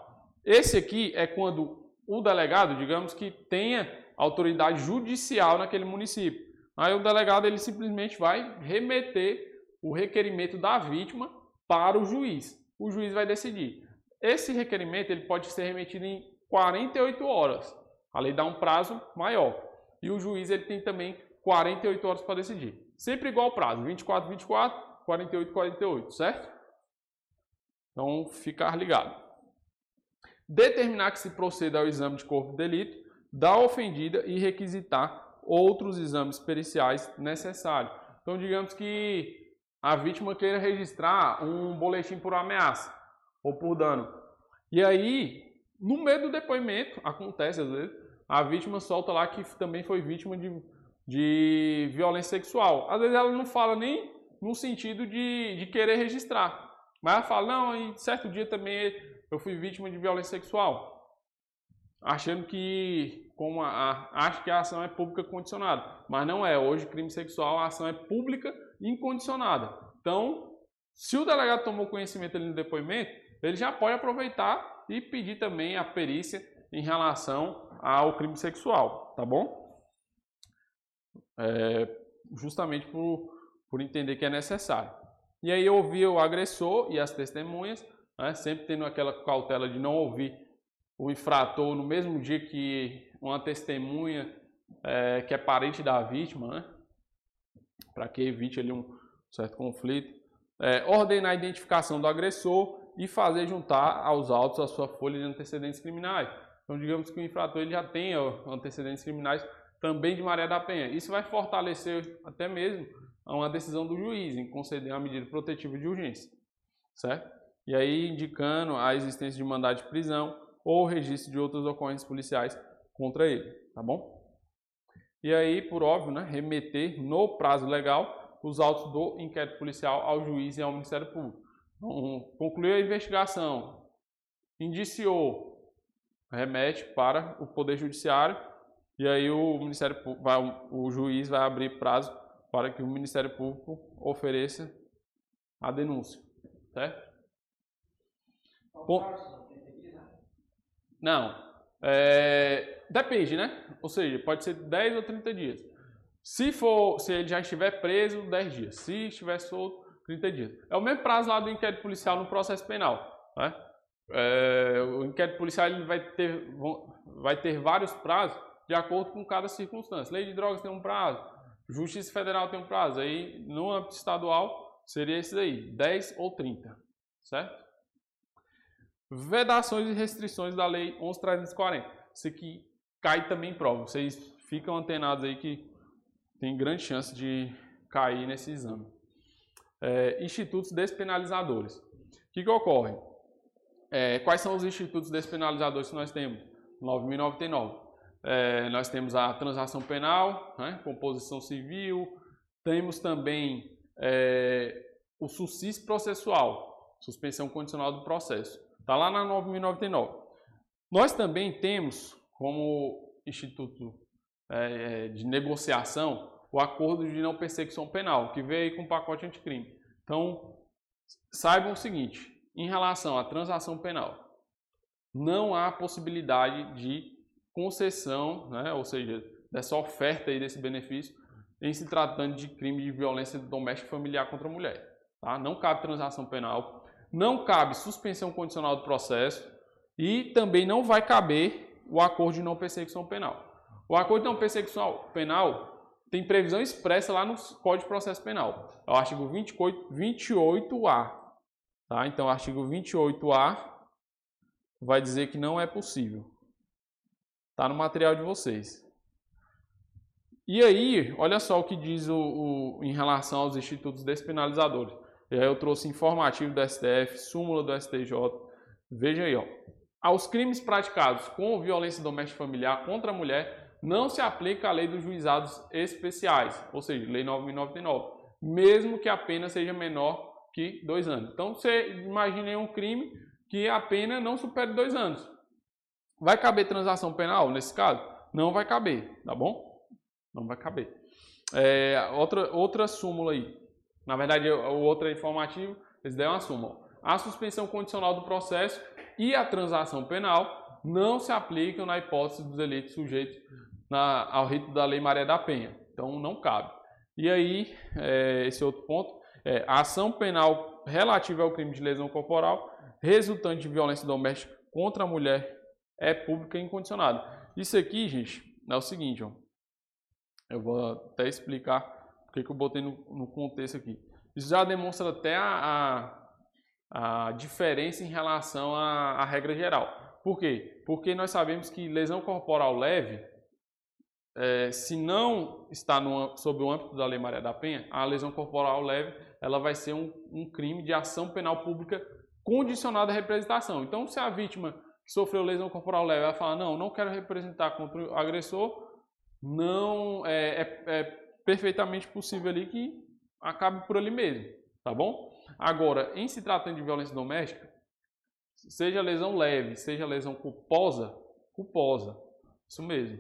Esse aqui é quando o delegado, digamos que tenha autoridade judicial naquele município. Aí o delegado ele simplesmente vai remeter o requerimento da vítima para o juiz. O juiz vai decidir. Esse requerimento ele pode ser remetido em 48 horas. A lei dá um prazo maior. E o juiz ele tem também 48 horas para decidir. Sempre igual o prazo, 24, 24, 48, 48, certo? Então, ficar ligado. Determinar que se proceda ao exame de corpo de delito da ofendida e requisitar outros exames periciais necessários. Então, digamos que a vítima queira registrar um boletim por ameaça ou por dano. E aí, no meio do depoimento, acontece às vezes, a vítima solta lá que também foi vítima de, de violência sexual. Às vezes ela não fala nem no sentido de, de querer registrar, mas ela fala, não, e certo dia também eu fui vítima de violência sexual. Achando que, como a, a, acho que a ação é pública condicionada, mas não é. Hoje, crime sexual, a ação é pública incondicionada. Então, se o delegado tomou conhecimento ali no depoimento, ele já pode aproveitar e pedir também a perícia em relação ao crime sexual, tá bom? É, justamente por, por entender que é necessário. E aí ouvir o agressor e as testemunhas, né, sempre tendo aquela cautela de não ouvir o infrator no mesmo dia que uma testemunha é, que é parente da vítima, né, para que evite ali um certo conflito. É, ordenar a identificação do agressor e fazer juntar aos autos a sua folha de antecedentes criminais. Então, digamos que o infrator ele já tenha antecedentes criminais também de Maria da Penha. Isso vai fortalecer até mesmo uma decisão do juiz em conceder uma medida protetiva de urgência, certo? E aí indicando a existência de mandado de prisão ou registro de outras ocorrências policiais contra ele, tá bom? E aí, por óbvio, né, remeter no prazo legal os autos do inquérito policial ao juiz e ao Ministério Público. Então, concluiu a investigação, indiciou, remete para o Poder Judiciário e aí o Ministério vai, o juiz vai abrir prazo para que o Ministério Público ofereça a denúncia, certo? Bom, não, é, depende, né? Ou seja, pode ser 10 ou 30 dias. Se for, se ele já estiver preso, 10 dias. Se estiver solto, 30 dias. É o mesmo prazo lá do inquérito policial no processo penal. Né? É, o inquérito policial ele vai, ter, vai ter vários prazos de acordo com cada circunstância. Lei de drogas tem um prazo, Justiça Federal tem um prazo. Aí, no âmbito estadual, seria esses aí, 10 ou 30. Certo? Vedações e restrições da Lei 11.340. Isso aqui cai também em prova. Vocês ficam antenados aí que tem grande chance de cair nesse exame é, institutos despenalizadores. O que, que ocorre? É, quais são os institutos despenalizadores que nós temos? 9.099. É, nós temos a transação penal, né, composição civil, temos também é, o SUSIS processual, suspensão condicional do processo. Está lá na 9.099. Nós também temos como instituto é, de negociação o acordo de não perseguição penal, que veio aí com o pacote anticrime. Então, saibam o seguinte, em relação à transação penal, não há possibilidade de concessão, né, ou seja, dessa oferta aí desse benefício em se tratando de crime de violência doméstica familiar contra a mulher. Tá? Não cabe transação penal, não cabe suspensão condicional do processo e também não vai caber o acordo de não perseguição penal. O acordo de não perseguição penal tem previsão expressa lá no Código de Processo Penal. É o artigo 28, 28A. Tá? Então, o artigo 28A vai dizer que não é possível. Está no material de vocês. E aí, olha só o que diz o, o, em relação aos institutos despenalizadores. E aí eu trouxe informativo do STF, súmula do STJ. Veja aí, ó. Aos crimes praticados com violência doméstica familiar contra a mulher, não se aplica a lei dos juizados especiais, ou seja, lei 9.099, mesmo que a pena seja menor que dois anos. Então, você imagine um crime que a pena não supere dois anos. Vai caber transação penal nesse caso? Não vai caber, tá bom? Não vai caber. É, outra, outra súmula aí. Na verdade, o outro é informativo, eles deram uma súmula. A suspensão condicional do processo e a transação penal não se aplicam na hipótese dos delitos sujeitos na, ao rito da Lei Maria da Penha. Então, não cabe. E aí, é, esse outro ponto é a ação penal relativa ao crime de lesão corporal resultante de violência doméstica contra a mulher é pública e incondicionada. Isso aqui, gente, é o seguinte, ó. Eu vou até explicar porque que eu botei no, no contexto aqui. Isso já demonstra até a, a, a diferença em relação à, à, regra geral. Por quê? Porque nós sabemos que lesão corporal leve, é, se não está no, sob o âmbito da Lei Maria da Penha, a lesão corporal leve ela vai ser um, um crime de ação penal pública condicionada à representação. Então, se a vítima sofreu lesão corporal leve vai falar, não, não quero representar contra o agressor, não é, é, é perfeitamente possível ali que acabe por ali mesmo, tá bom? Agora, em se tratando de violência doméstica, seja lesão leve, seja lesão culposa, culposa, isso mesmo.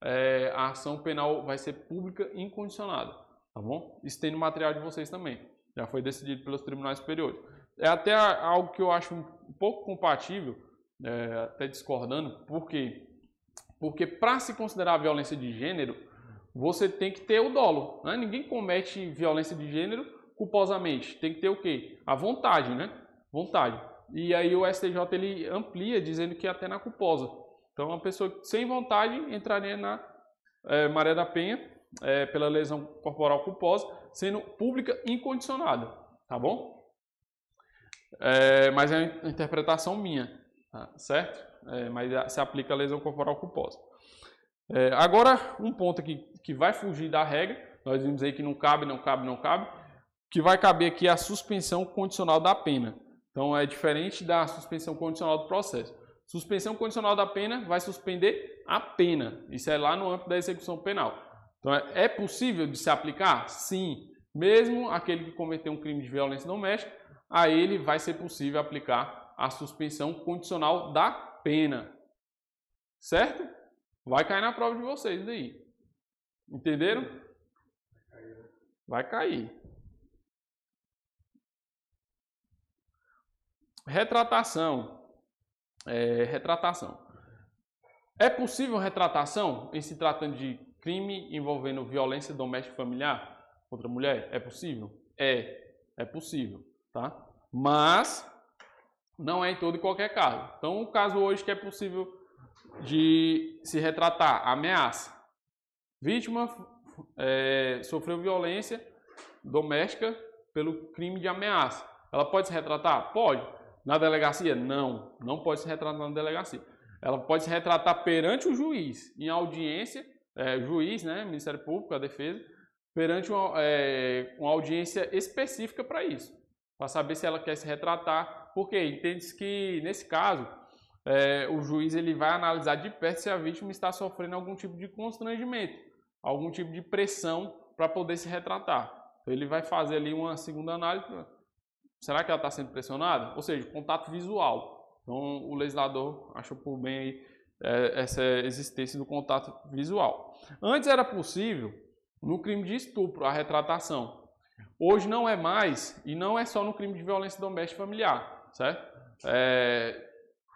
É, a ação penal vai ser pública e incondicionada, tá bom? Isso tem no material de vocês também. Já foi decidido pelos tribunais superiores. É até algo que eu acho um pouco compatível, é, até discordando, porque porque para se considerar violência de gênero, você tem que ter o dolo. Né? Ninguém comete violência de gênero culposamente. Tem que ter o quê? A vontade, né? Vontade. E aí o STJ ele amplia dizendo que até na culposa. Então uma pessoa sem vontade entraria na é, Maré da Penha é, pela lesão corporal culposa, sendo pública incondicionada, tá bom? É, mas é a interpretação minha? Certo? é, mas se aplica a lesão corporal culposa. É, agora, um ponto aqui que vai fugir da regra, nós vimos aí que não cabe, não cabe, não cabe, que vai caber aqui a suspensão condicional da pena. Então, é diferente da suspensão condicional do processo. Suspensão condicional da pena vai suspender a pena. Isso é lá no âmbito da execução penal. Então, é, é possível de se aplicar? Sim. Mesmo aquele que cometeu um crime de violência doméstica, a ele vai ser possível aplicar a suspensão condicional da pena. Certo? Vai cair na prova de vocês daí. Entenderam? Vai cair. Retratação. É, retratação. É possível retratação em se tratando de crime envolvendo violência doméstica familiar contra mulher? É possível? É, é possível, tá? Mas não é em todo e qualquer caso. Então, o caso hoje que é possível de se retratar, ameaça. Vítima é, sofreu violência doméstica pelo crime de ameaça. Ela pode se retratar? Pode. Na delegacia? Não, não pode se retratar na delegacia. Ela pode se retratar perante o juiz, em audiência, é, juiz, né, Ministério Público, a defesa, perante uma, é, uma audiência específica para isso, para saber se ela quer se retratar porque entende-se que, nesse caso, é, o juiz ele vai analisar de perto se a vítima está sofrendo algum tipo de constrangimento, algum tipo de pressão para poder se retratar. Então, ele vai fazer ali uma segunda análise. Será que ela está sendo pressionada? Ou seja, contato visual. Então, o legislador achou por bem aí, é, essa existência do contato visual. Antes era possível no crime de estupro, a retratação. Hoje não é mais, e não é só no crime de violência doméstica familiar, certo? É,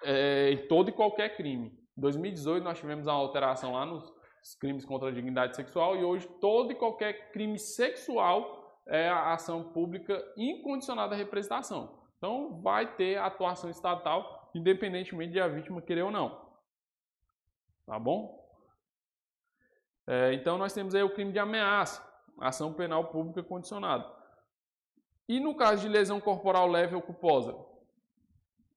é, em todo e qualquer crime. Em 2018 nós tivemos uma alteração lá nos crimes contra a dignidade sexual e hoje todo e qualquer crime sexual é a ação pública incondicionada da representação. Então vai ter atuação estatal independentemente de a vítima querer ou não. Tá bom? É, então nós temos aí o crime de ameaça, ação penal pública condicionada. E no caso de lesão corporal leve ou culposa,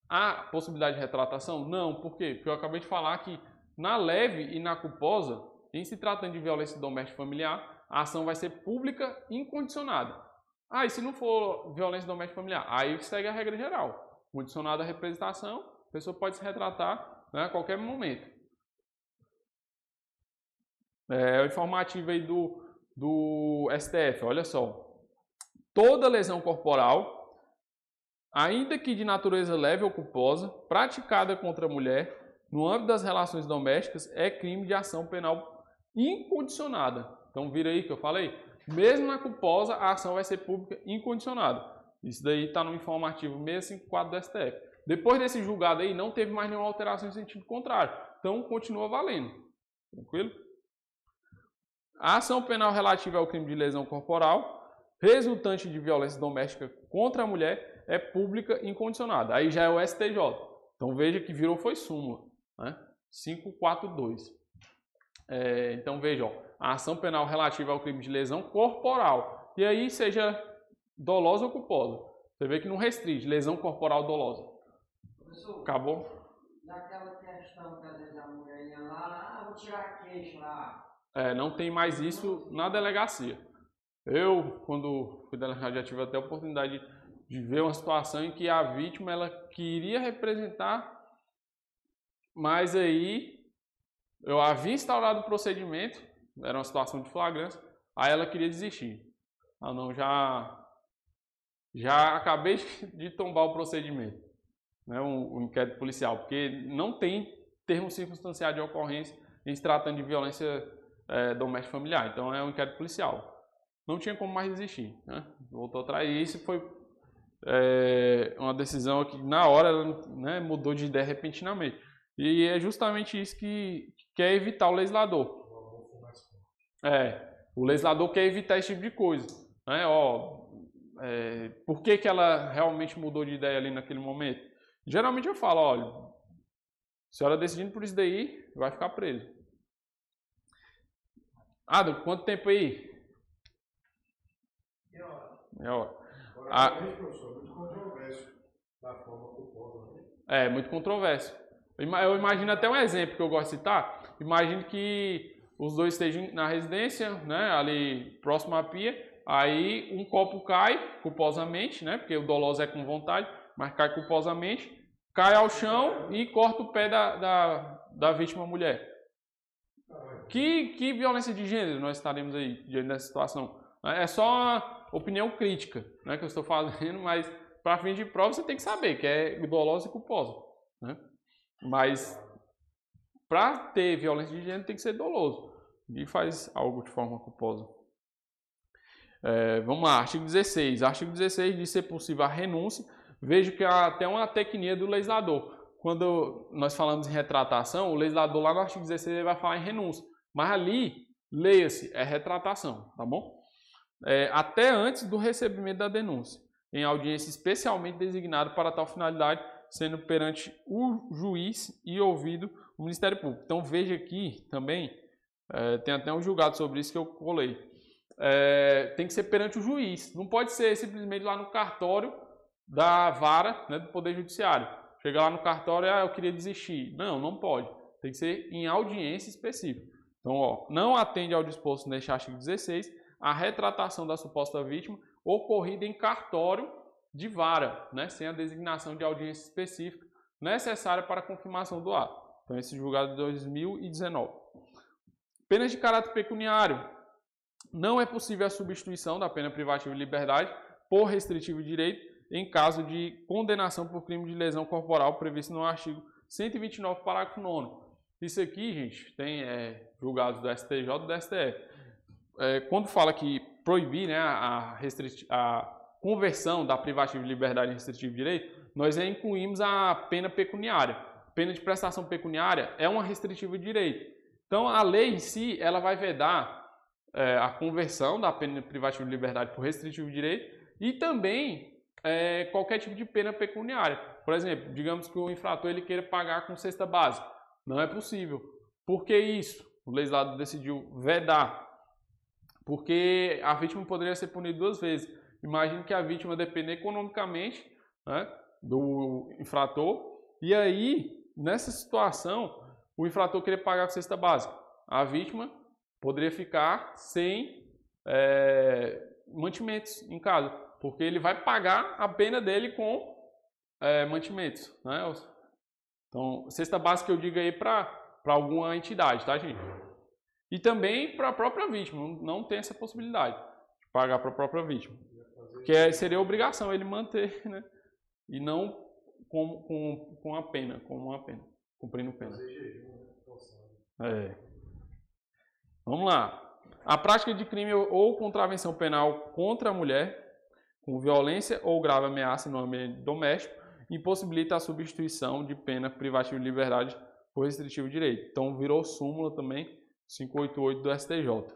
há possibilidade de retratação? Não, por quê? Porque eu acabei de falar que na leve e na culposa, em se tratando de violência doméstica familiar, a ação vai ser pública incondicionada. Ah, e se não for violência doméstica familiar? Aí segue a regra geral. Condicionada à representação, a pessoa pode se retratar né, a qualquer momento. É, o informativo aí do, do STF, olha só. Toda lesão corporal, ainda que de natureza leve ou culposa, praticada contra a mulher no âmbito das relações domésticas, é crime de ação penal incondicionada. Então, vira aí que eu falei. Mesmo na culposa, a ação vai ser pública incondicionada. Isso daí está no informativo 654 do STF. Depois desse julgado aí, não teve mais nenhuma alteração em sentido contrário. Então, continua valendo. Tranquilo? A ação penal relativa ao crime de lesão corporal resultante de violência doméstica contra a mulher é pública incondicionada. Aí já é o STJ. Então veja que virou foi súmula, né? 542. É, então veja, ó, a ação penal relativa ao crime de lesão corporal. E aí seja dolosa ou culposa. Você vê que não restringe, lesão corporal dolosa. Professor, Acabou? Naquela questão que a mulher ia lá, ah, vou tirar queixa lá. É, não tem mais isso na delegacia. Eu, quando fui delegado, já tive até a oportunidade de ver uma situação em que a vítima ela queria representar, mas aí eu havia instaurado o procedimento, era uma situação de flagrância, aí ela queria desistir. Ah, não, já já acabei de tombar o procedimento, né, o, o inquérito policial, porque não tem termo circunstanciado de ocorrência em se tratando de violência é, doméstica familiar, então é um inquérito policial não tinha como mais desistir. Né? Voltou atrás. E isso foi é, uma decisão que, na hora, né, mudou de ideia repentinamente. E é justamente isso que quer evitar o legislador. É, o legislador quer evitar esse tipo de coisa. Né? Ó, é, por que, que ela realmente mudou de ideia ali naquele momento? Geralmente eu falo, olha, a senhora decidindo por isso daí, vai ficar preso. Ah, quanto tempo aí? É, ó. Agora, A- realmente, professor, muito controverso da forma culposa. Né? É, muito controverso. Eu ima- Eu imagino até um exemplo que eu gosto de citar. Imagine que os dois estejam na residência, né, ali próximo à pia, aí um copo cai culposamente, né, porque o doloso é com vontade, mas cai culposamente, cai ao chão e corta o pé da, da, da vítima mulher. Que, que violência de gênero nós estaremos aí diante dessa situação? É só uma opinião crítica né, que eu estou fazendo, mas para fim de prova você tem que saber que é dolosa e culposa. Né? Mas para ter violência de gênero tem que ser doloso e faz algo de forma culposa. É, vamos lá, artigo 16. Artigo 16 diz ser possível a renúncia. Vejo que há até uma tecnia do legislador. Quando nós falamos em retratação, o legislador lá no artigo 16 ele vai falar em renúncia. Mas ali, leia-se, é retratação, tá bom? É, até antes do recebimento da denúncia, em audiência especialmente designada para tal finalidade, sendo perante o juiz e ouvido o Ministério Público. Então veja aqui também, é, tem até um julgado sobre isso que eu colei. É, tem que ser perante o juiz, não pode ser simplesmente lá no cartório da vara né, do Poder Judiciário. Chega lá no cartório, ah, eu queria desistir. Não, não pode. Tem que ser em audiência específica. Então, ó, não atende ao disposto neste artigo 16 a retratação da suposta vítima ocorrida em cartório de vara, né, sem a designação de audiência específica necessária para a confirmação do ato. Então, esse julgado de 2019. Penas de caráter pecuniário. Não é possível a substituição da pena privativa de liberdade por restritivo de direito em caso de condenação por crime de lesão corporal previsto no artigo 129, parágrafo 9. Isso aqui, gente, tem é, julgados do STJ e do STF. é, quando fala que proibir né, a, a conversão da privativa de liberdade em restritivo de direito, nós incluímos a pena pecuniária. Pena de prestação pecuniária é uma restritiva de direito. Então, a lei em si, ela vai vedar é, a conversão da pena privativa de liberdade por restritivo de direito e também é, qualquer tipo de pena pecuniária. Por exemplo, digamos que o infrator ele queira pagar com cesta básica. Não é possível. Por que isso? O legislador decidiu vedar. Porque a vítima poderia ser punida duas vezes. Imagine que a vítima depende economicamente né, do infrator. E aí, nessa situação, o infrator queria pagar com cesta básica. A vítima poderia ficar sem é, mantimentos em casa, porque ele vai pagar a pena dele com é, mantimentos. Né? Então, cesta básica eu digo aí para alguma entidade, tá, gente? E também para a própria vítima, não tem essa possibilidade de pagar para a própria vítima. Que é, seria obrigação ele manter, né? E não com, com, com a pena, com uma pena, cumprindo pena. É. Vamos lá. A prática de crime ou contravenção penal contra a mulher, com violência ou grave ameaça no ambiente doméstico, impossibilita a substituição de pena privativa de liberdade por restritivo de direito. Então, virou súmula também 588 do STJ.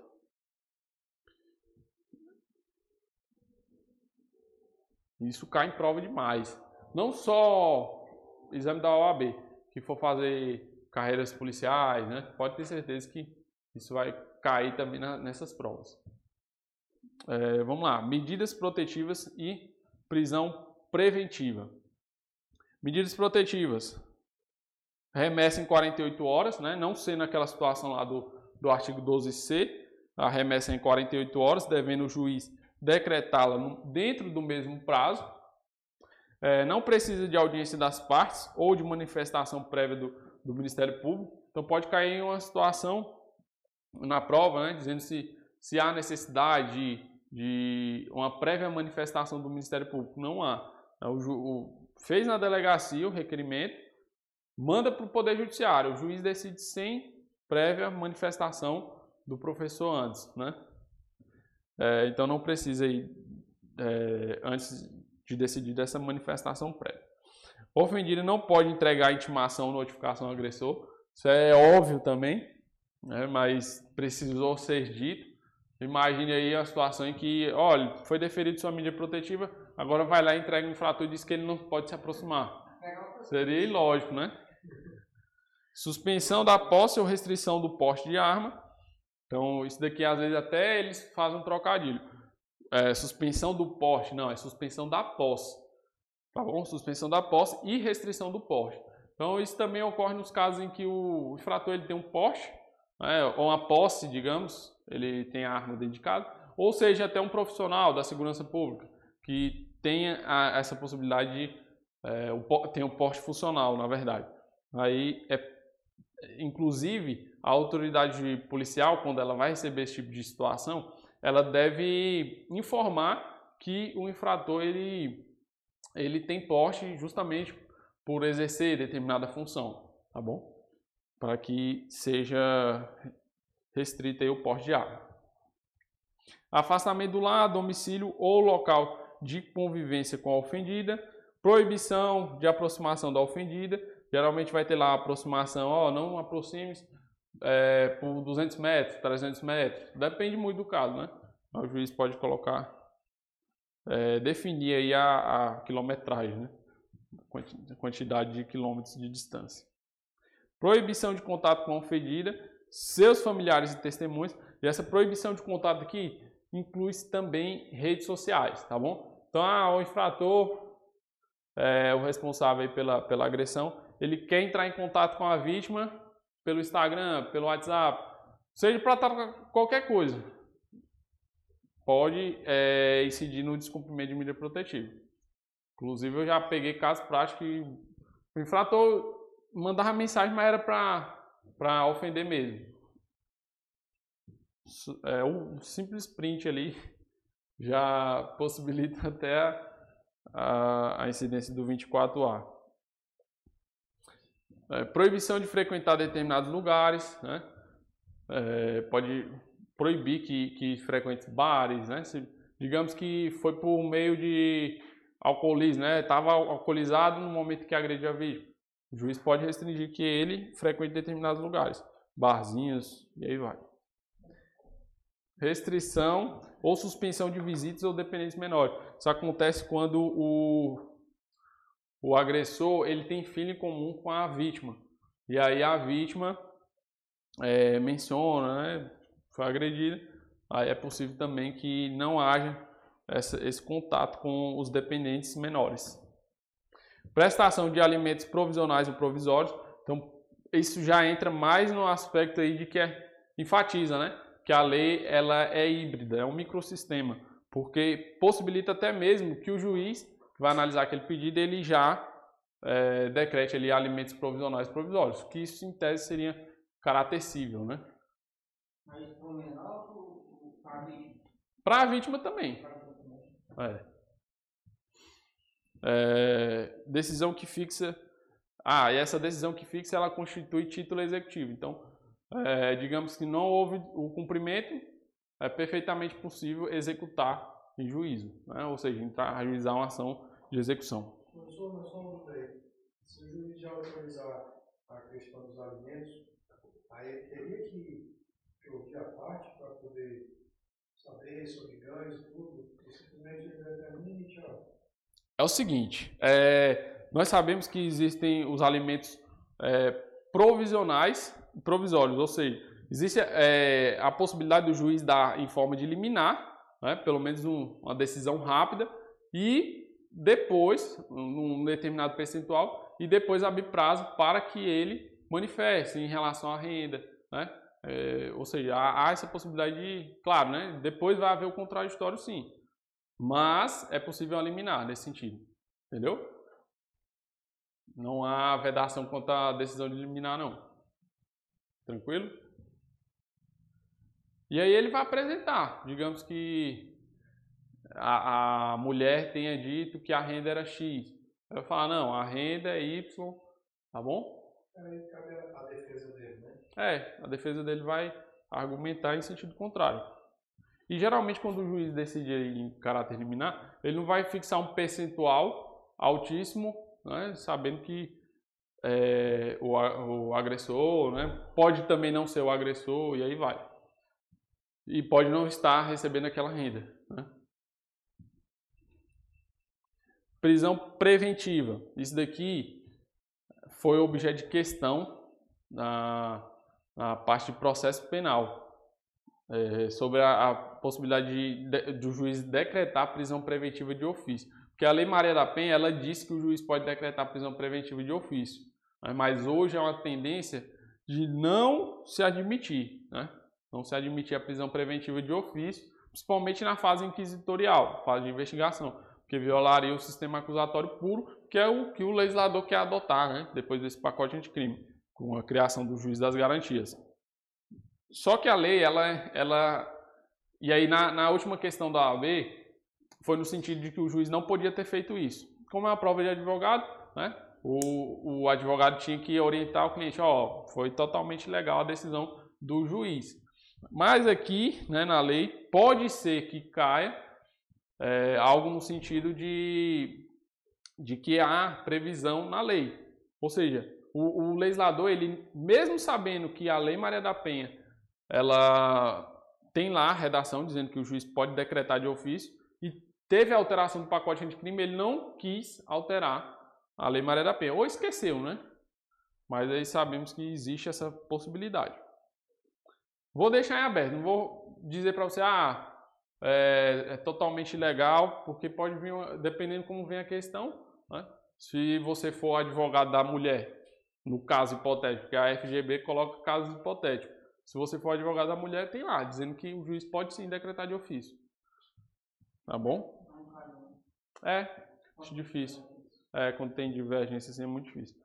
Isso cai em prova demais. Não só exame da OAB, que for fazer carreiras policiais, né? Pode ter certeza que isso vai cair também na, nessas provas. É, vamos lá. Medidas protetivas e prisão preventiva. Medidas protetivas. Remessa em 48 horas, né? não sendo aquela situação lá do, do artigo 12c, a remessa em 48 horas, devendo o juiz decretá-la dentro do mesmo prazo. É, não precisa de audiência das partes ou de manifestação prévia do, do Ministério Público. Então pode cair em uma situação na prova, né, dizendo se, se há necessidade de, de uma prévia manifestação do Ministério Público. Não há. É, o, fez na delegacia o requerimento, manda para o Poder Judiciário. O juiz decide sem prévia manifestação do professor antes. Né? É, então não precisa ir é, antes de decidir dessa manifestação prévia. O ofendido não pode entregar intimação ou notificação ao agressor. Isso é óbvio também né, mas precisou ser dito. Imagine aí a situação em que, olha, foi deferido sua mídia protetiva, agora vai lá, entrega um infrator e diz que ele não pode se aproximar. Seria ilógico, né? Suspensão da posse ou restrição do porte de arma. Então, isso daqui às vezes até eles fazem um trocadilho. É, suspensão do porte, não, é suspensão da posse. Tá bom? Suspensão da posse e restrição do porte. Então, isso também ocorre nos casos em que o infrator ele tem um porte né, ou uma posse, digamos, ele tem a arma dentro de casa, ou seja, até um profissional da segurança pública que tenha a, essa possibilidade de é, o, tem um porte funcional, na verdade. Aí, é, inclusive, a autoridade policial, quando ela vai receber esse tipo de situação, ela deve informar que o infrator ele, ele tem porte justamente por exercer determinada função, tá bom? para que seja restrito aí o porte de arma. Afastamento do lar, domicílio ou local de convivência com a ofendida, proibição de aproximação da ofendida, geralmente vai ter lá aproximação, ó, não aproxime-se é, por 200 metros, 300 metros, depende muito do caso, né? O juiz pode colocar, é, definir aí a, a quilometragem, né? A quantidade de quilômetros de distância proibição de contato com a ofendida, seus familiares e testemunhas. E essa proibição de contato aqui inclui também redes sociais, tá bom? Então, ah, o infrator, é, o responsável pela, pela agressão, ele quer entrar em contato com a vítima pelo Instagram, pelo WhatsApp, seja para qualquer coisa. Pode é, incidir no descumprimento de medida protetiva. Inclusive, eu já peguei casos práticos que o infrator mandava mensagem, mas era para ofender mesmo. É, um simples print ali já possibilita até a, a, incidência do 24A. É, proibição de frequentar determinados lugares, né? É, pode proibir que, que frequente bares, né? Se, digamos que foi por meio de alcoolismo, né? Estava alcoolizado no momento que agrediu a vítima. O juiz pode restringir que ele frequente determinados lugares, barzinhos e aí vai. Restrição ou suspensão de visitas ou dependentes menores. Isso acontece quando o, o agressor ele tem filho em comum com a vítima. E aí a vítima é, menciona, né, foi agredida, aí é possível também que não haja essa, esse contato com os dependentes menores. Prestação de alimentos provisionais e provisórios, então isso já entra mais no aspecto aí de que é, enfatiza, né, que a lei ela é híbrida, é um microsistema, porque possibilita até mesmo que o juiz que vai analisar aquele pedido ele já é, decrete ali alimentos provisionais provisórios, que isso em tese seria caráter cível, né? Mas para o menor para a vítima? Para a vítima também. É. É, decisão que fixa. Ah, e essa decisão que fixa ela constitui título executivo. Então, é, digamos que não houve o cumprimento, é perfeitamente possível executar em juízo, né? ou seja, entrar, ajuizar uma ação de execução. Professor, nós somos Se o juiz já autorizar a questão dos alimentos, Aí teria que, que ouvir a parte para poder saber sobre ganhos e tudo, ou simplesmente ele determina e tchau. É o seguinte, é, nós sabemos que existem os alimentos é, provisionais e provisórios, ou seja, existe é, a possibilidade do juiz dar em forma de liminar, né, pelo menos um, uma decisão rápida, e depois, num determinado percentual, e depois abrir prazo para que ele manifeste em relação à renda, né? É, ou seja, há, há, essa possibilidade de, claro, né? Depois vai haver o contraditório, sim, mas é possível eliminar nesse sentido, entendeu? Não há vedação quanto à decisão de eliminar, não. Tranquilo? E aí ele vai apresentar, digamos que a, a mulher tenha dito que a renda era X. Vai falar, não, a renda é Y, tá bom? Aí cabe a, defesa dele, né? É, a defesa dele vai argumentar em sentido contrário. E geralmente quando o juiz decide em caráter liminar, ele não vai fixar um percentual altíssimo, né, sabendo que é, o, o, agressor né, pode também não ser o agressor e aí vai. E pode não estar recebendo aquela renda. Né? Prisão preventiva. Isso daqui foi objeto de questão na, na parte de processo penal, é, sobre a, a possibilidade de, de, de, o juiz decretar prisão preventiva de ofício. Porque a Lei Maria da Penha, ela diz que o juiz pode decretar prisão preventiva de ofício? Mas hoje é uma tendência de não se admitir, né? não se admitir a prisão preventiva de ofício, principalmente na fase inquisitorial, fase de investigação, porque violaria o sistema acusatório puro que é o que o legislador quer adotar, né? depois desse pacote anticrime, com a criação do juiz das garantias. Só que a lei, ela, ela e aí na, na última questão da AB, foi no sentido de que o juiz não podia ter feito isso. Como é uma prova de advogado, né? O, o advogado tinha que orientar o cliente, ó, foi totalmente legal a decisão do juiz. Mas aqui, né, na lei, pode ser que caia é, algo no sentido de de que há previsão na lei. Ou seja, o, o, legislador, ele mesmo sabendo que a Lei Maria da Penha, ela tem lá a redação dizendo que o juiz pode decretar de ofício e teve alteração do pacote anticrime, ele não quis alterar a Lei Maria da Penha, ou esqueceu, né? Mas aí sabemos que existe essa possibilidade. Vou deixar em aberto, não vou dizer para você, ah, é, é, totalmente legal, porque pode vir, dependendo como vem a questão, né? Se você for advogado da mulher, no caso hipotético, que a FGB coloca casos hipotéticos. Se você for advogado da mulher, tem lá, dizendo que o juiz pode sim decretar de ofício. Tá bom? É, acho difícil. É, quando tem divergência assim é muito difícil.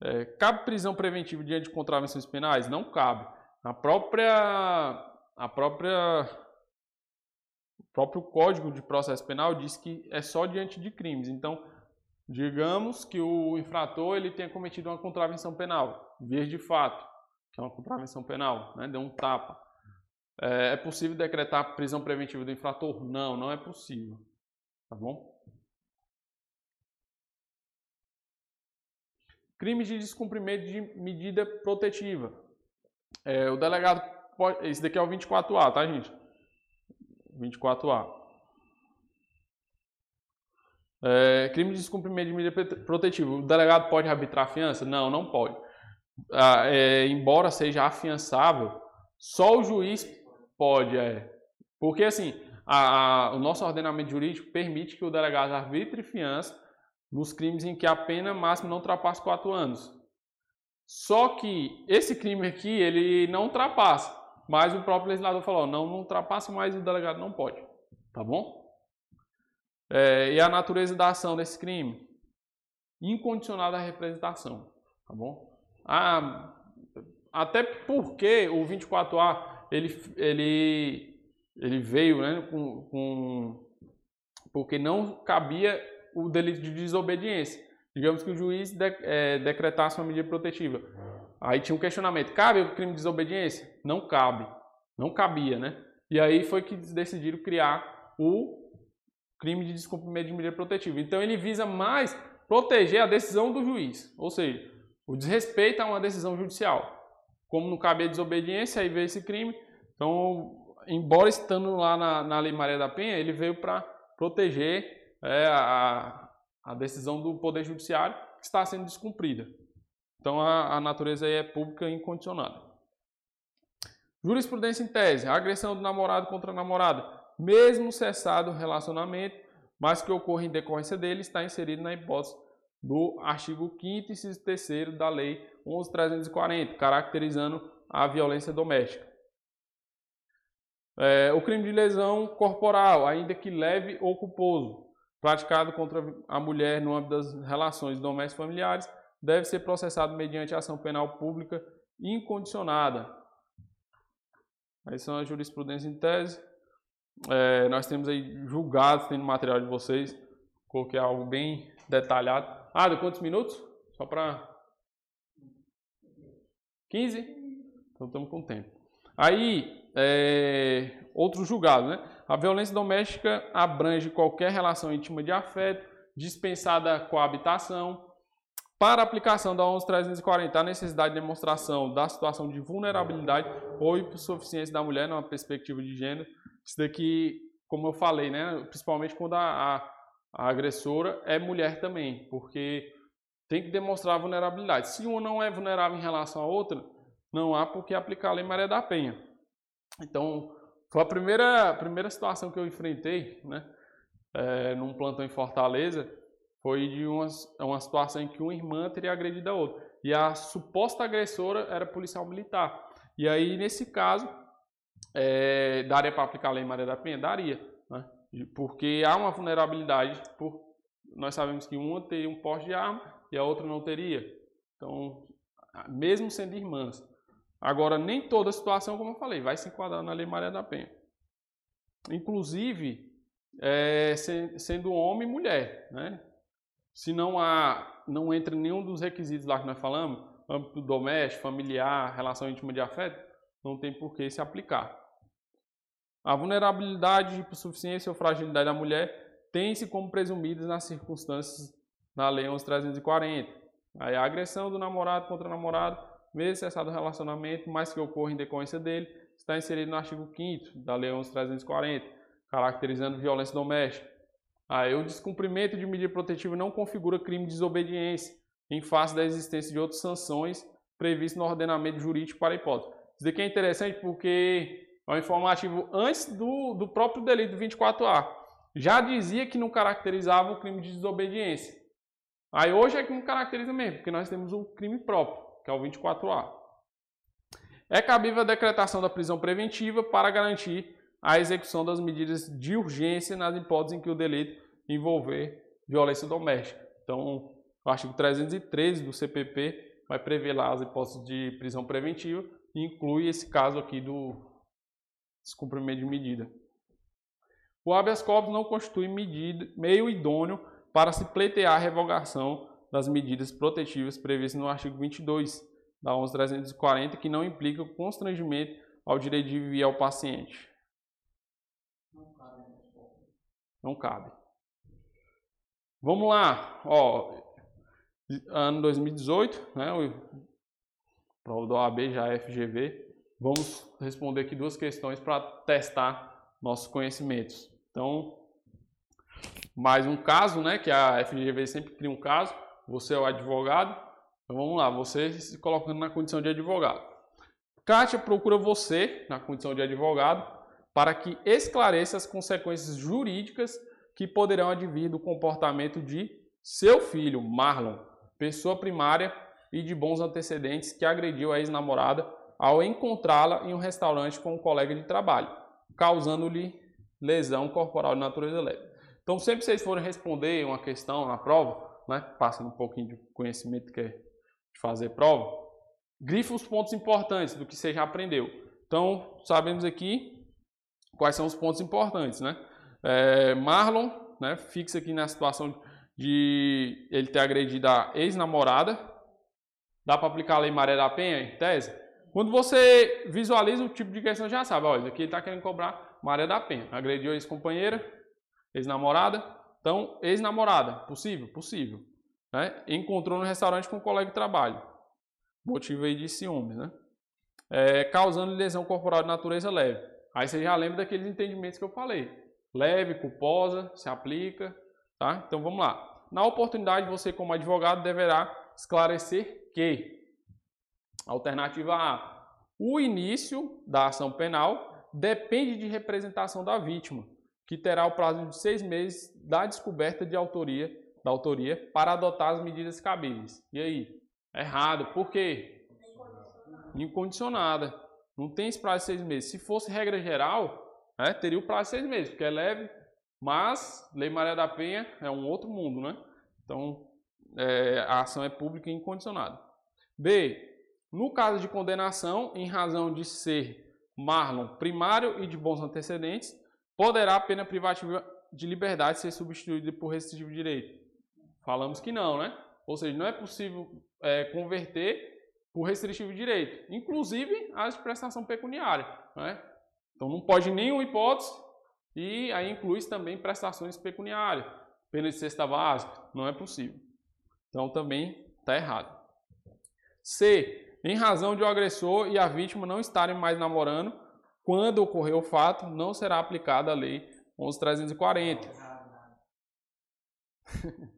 É, cabe prisão preventiva diante de contravenções penais? Não cabe. A própria, a própria, o próprio Código de Processo Penal diz que é só diante de crimes. Então, Digamos que o infrator ele tenha cometido uma contravenção penal, vias de fato, que é uma contravenção penal, né? deu um tapa. É, é possível decretar prisão preventiva do infrator? Não, não é possível. Tá bom? Crimes de descumprimento de medida protetiva. É, o delegado pode. Esse daqui é o 24A, tá, gente? 24A. É, crime de descumprimento de medida protetiva. O delegado pode arbitrar a fiança? Não, não pode. Ah, é, embora seja afiançável, só o juiz pode. É. Porque assim, a, a, o nosso ordenamento jurídico permite que o delegado arbitre fiança nos crimes em que a pena máxima não ultrapassa 4 anos. Só que esse crime aqui, ele não ultrapassa. Mas o próprio legislador falou, não, não ultrapassa, mas o delegado não pode. Tá bom? É, e a natureza da ação desse crime? Incondicional da representação. Tá bom? Ah, até porque o 24A, ele, ele, ele veio né, com, com... Porque não cabia o delito de desobediência. Digamos que o juiz de, é, decretasse uma medida protetiva. Aí tinha um questionamento: cabe o crime de desobediência? Não cabe. Não cabia, né? E aí foi que decidiram criar o crime de descumprimento de medida protetiva. Então ele visa mais proteger a decisão do juiz, ou seja, o desrespeito a uma decisão judicial. Como não cabe a desobediência, aí veio esse crime. Então, embora estando lá na, na Lei Maria da Penha, ele veio para proteger é a, a decisão do Poder Judiciário que está sendo descumprida. Então a, a natureza é pública e incondicionada. Jurisprudência em tese: a agressão do namorado contra a namorada, mesmo cessado o relacionamento, mas que ocorre em decorrência dele, está inserido na hipótese do artigo 5 e 3 da Lei 11.340, caracterizando a violência doméstica. É, o crime de lesão corporal, ainda que leve ou culposo, praticado contra a mulher no âmbito das relações domésticas familiares deve ser processado mediante ação penal pública incondicionada. Aí são as jurisprudências em tese. É, nós temos aí julgados, tem no material de vocês. Coloquei algo bem detalhado. Ah, de quantos minutos? Só para 15? Então estamos com tempo. Aí, é, outro julgado, né? A violência doméstica abrange qualquer relação íntima de afeto, dispensada coabitação. Para aplicação da 11.340, a necessidade de demonstração da situação de vulnerabilidade ou insuficiência da mulher numa perspectiva de gênero. Isso daqui, como eu falei, né, principalmente quando a, a, a agressora é mulher também, porque tem que demonstrar vulnerabilidade. Se uma não é vulnerável em relação à outra, não há por que aplicar a Lei Maria da Penha. Então, foi a primeira, primeira situação que eu enfrentei, né? É, num plantão em Fortaleza, foi de uma, uma situação em que uma irmã teria agredido a outra. E a suposta agressora era policial militar. E aí, nesse caso, é, daria para aplicar a Lei Maria da Penha? Daria. Né? Porque há uma vulnerabilidade, por, nós sabemos que uma teria um porte de arma e a outra não teria. Então, mesmo sendo irmãs. Agora, nem toda situação, como eu falei, vai se enquadrar na Lei Maria da Penha. Inclusive, é, sendo homem e mulher. Né? Se não há, não entra nenhum dos requisitos lá que nós falamos, âmbito doméstico, familiar, relação íntima de afeto, não tem por que se aplicar. A vulnerabilidade, hipossuficiência ou fragilidade da mulher tem-se como presumidas nas circunstâncias na Lei 11.340. Aí a agressão do namorado contra o namorado mesmo cessado o relacionamento, mas que ocorra em decorrência dele, está inserido no artigo 5 da Lei 11.340, caracterizando violência doméstica. Aí, o descumprimento de medida protetiva não configura crime de desobediência, em face da existência de outras sanções previstas no ordenamento jurídico para a hipótese. Isso daqui é interessante porque é um informativo antes do, do próprio delito 24A. Já dizia que não caracterizava o crime de desobediência. Aí hoje é que não caracteriza mesmo, porque nós temos um crime próprio que é o 24A. É cabível a decretação da prisão preventiva para garantir a execução das medidas de urgência nas hipóteses em que o delito envolver violência doméstica. Então, o artigo 313 do CPP vai prever lá as hipóteses de prisão preventiva e inclui esse caso aqui do descumprimento de medida. O habeas corpus não constitui medida, meio idôneo para se pleitear a revogação das medidas protetivas previstas no artigo 22 da 11.340, que não implica o constrangimento ao direito de viver ao paciente? Não cabe. Vamos lá, ó, ano 2018, né, o prova do OAB já é FGV. Vamos responder aqui duas questões para testar nossos conhecimentos. Então, mais um caso, né, que a FGV sempre cria um caso, você é o advogado, então vamos lá, você se colocando na condição de advogado. Kátia procura você na condição de advogado para que esclareça as consequências jurídicas que poderão advir do comportamento de seu filho, Marlon, pessoa primária e de bons antecedentes que agrediu a ex-namorada ao encontrá-la em um restaurante com um colega de trabalho, causando-lhe lesão corporal de natureza leve. Então, sempre que vocês forem responder uma questão na prova, né, passando um pouquinho de conhecimento que é de fazer prova, grife os pontos importantes do que você já aprendeu. Então, sabemos aqui quais são os pontos importantes, né? É, Marlon, né, fixa aqui na situação de ele ter agredido a ex-namorada. Dá para aplicar a Lei Maria da Penha em tese? Quando você visualiza o tipo de questão, já sabe, olha, aqui ele está querendo cobrar Maria da Penha. Agrediu a ex-companheira, ex-namorada. Então, ex-namorada, possível? Possível. Né? Encontrou no restaurante com um colega de trabalho. Motivo aí de ciúmes, né? É, causando lesão corporal de natureza leve. Aí você já lembra daqueles entendimentos que eu falei. Leve, culposa, se aplica, tá? Então vamos lá. Na oportunidade, você como advogado deverá esclarecer que alternativa A, o início da ação penal depende de representação da vítima, que terá o prazo de seis meses da descoberta de autoria da autoria para adotar as medidas cabíveis. E aí? Errado. Por quê? Incondicionada. Não tem esse prazo de seis meses. Se fosse regra geral, né, teria o prazo de seis meses, porque é leve, mas Lei Maria da Penha é um outro mundo, né? Então, é, a ação é pública e incondicionada. B. No caso de condenação, em razão de ser Marlon primário e de bons antecedentes, poderá a pena privativa de liberdade ser substituída por restritivo de direito. Falamos que não, né? Ou seja, não é possível é, converter por restritivo de direito, inclusive as de prestação pecuniária. Né? Então não pode nenhuma hipótese e aí inclui também prestações pecuniárias, pena de cesta básica, não é possível. Então também está errado. C. Em razão de o agressor e a vítima não estarem mais namorando, quando ocorrer o fato, não será aplicada a lei 11.340.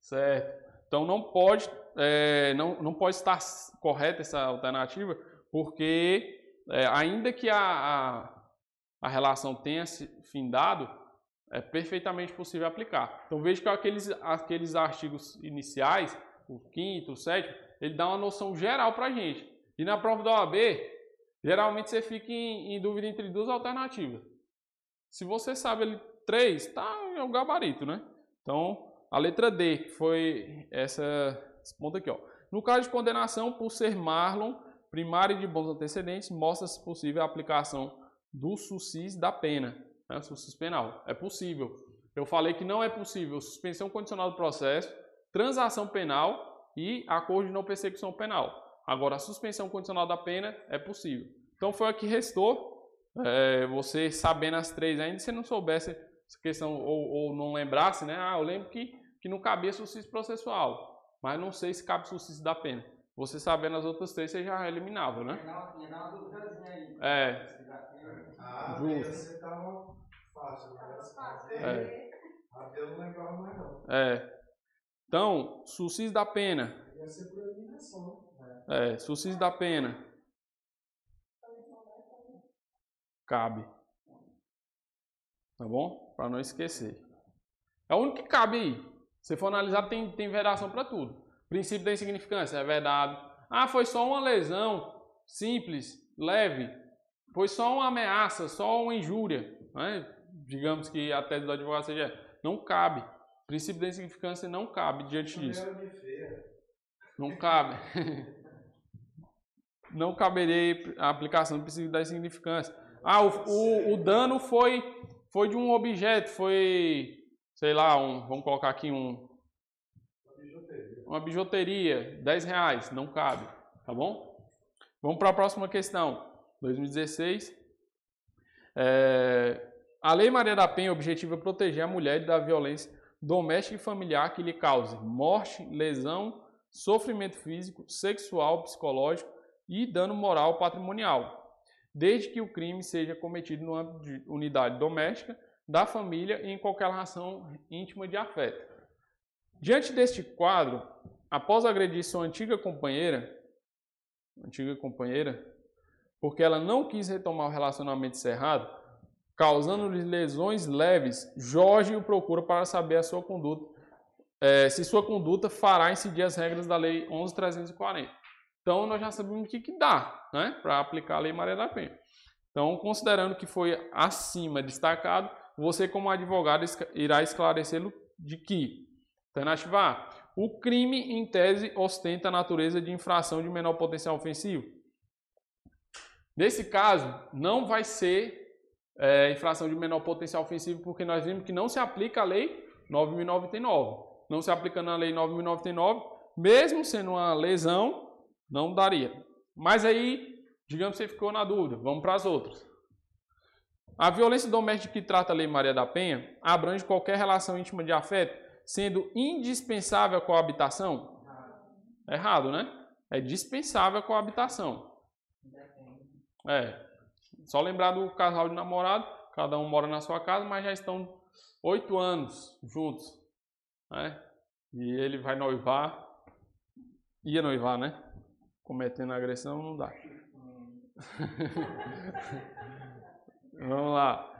Certo. Então não pode, é, não, não pode estar correta essa alternativa, porque é, ainda que a, a, a, relação tenha se findado, é perfeitamente possível aplicar. Então veja que aqueles, aqueles artigos iniciais, o quinto, o sétimo, ele dá uma noção geral para a gente. E na prova da OAB, geralmente você fica em, em dúvida entre duas alternativas. Se você sabe ele três, tá é o gabarito, né? Então a letra D, que foi essa, esse ponto aqui. Ó. No caso de condenação por ser Marlon, primário de bons antecedentes, mostra-se possível a aplicação do SUSIS da pena, né, SUSIS penal. É possível. Eu falei que não é possível suspensão condicional do processo, transação penal e acordo de não persecução penal. Agora, a suspensão condicional da pena é possível. Então, foi o que restou. É, você sabendo as três ainda, se não soubesse essa questão ou, ou não lembrasse, né? Ah, eu lembro que que não cabia suicídio processual, mas não sei se cabe suicídio da pena. Você sabendo as outras três, você já eliminava, né? É. Ah, Justo. Você tava fácil, É. A eu não lembrava mais não. É. Então, suicídio da pena. Ia ser por eliminação. É, suicídio da pena. Cabe. Tá bom? Para não esquecer. É o único que cabe aí. Se for analisar, tem, tem vedação para tudo. Princípio da insignificância é vedado. Ah, foi só uma lesão simples, leve. Foi só uma ameaça, só uma injúria. Né? Digamos que a tese do advogado seja. Não cabe. Princípio da insignificância não cabe diante disso. Não cabe. não caberia a aplicação do princípio da insignificância. Ah, o, o, o dano foi, foi de um objeto, foi sei lá, um, vamos colocar aqui um, uma bijuteria, 10 reais, não cabe, tá bom? Vamos para a próxima questão. 2016. É, a Lei Maria da Penha objetiva proteger a mulher da violência doméstica e familiar que lhe cause morte, lesão, sofrimento físico, sexual, psicológico e dano moral patrimonial, desde que o crime seja cometido numa unidade doméstica, da família e em qualquer relação íntima de afeto. Diante deste quadro, após agredir sua antiga companheira, antiga companheira, porque ela não quis retomar o relacionamento encerrado, causando-lhe lesões leves, Jorge o procura para saber a sua conduta, é, se sua conduta fará incidir as regras da Lei 11.340. Então, nós já sabemos o que, que dá né, para aplicar a Lei Maria da Penha. Então, considerando que foi acima destacado, você, como advogado, irá esclarecê-lo de que, alternativa A, o crime, em tese, ostenta a natureza de infração de menor potencial ofensivo. Nesse caso, não vai ser é, infração de menor potencial ofensivo, porque nós vimos que não se aplica a lei 9.099. Não se aplica na lei 9.099, mesmo sendo uma lesão, não daria. Mas aí, digamos que você ficou na dúvida, vamos para as outras. A violência doméstica que trata a Lei Maria da Penha abrange qualquer relação íntima de afeto, sendo indispensável a coabitação? Errado, né? É dispensável a coabitação. É. Só lembrar do casal de namorado, cada um mora na sua casa, mas já estão oito anos juntos. Né? E ele vai noivar, ia noivar, né? Cometendo agressão, não dá. Vamos lá.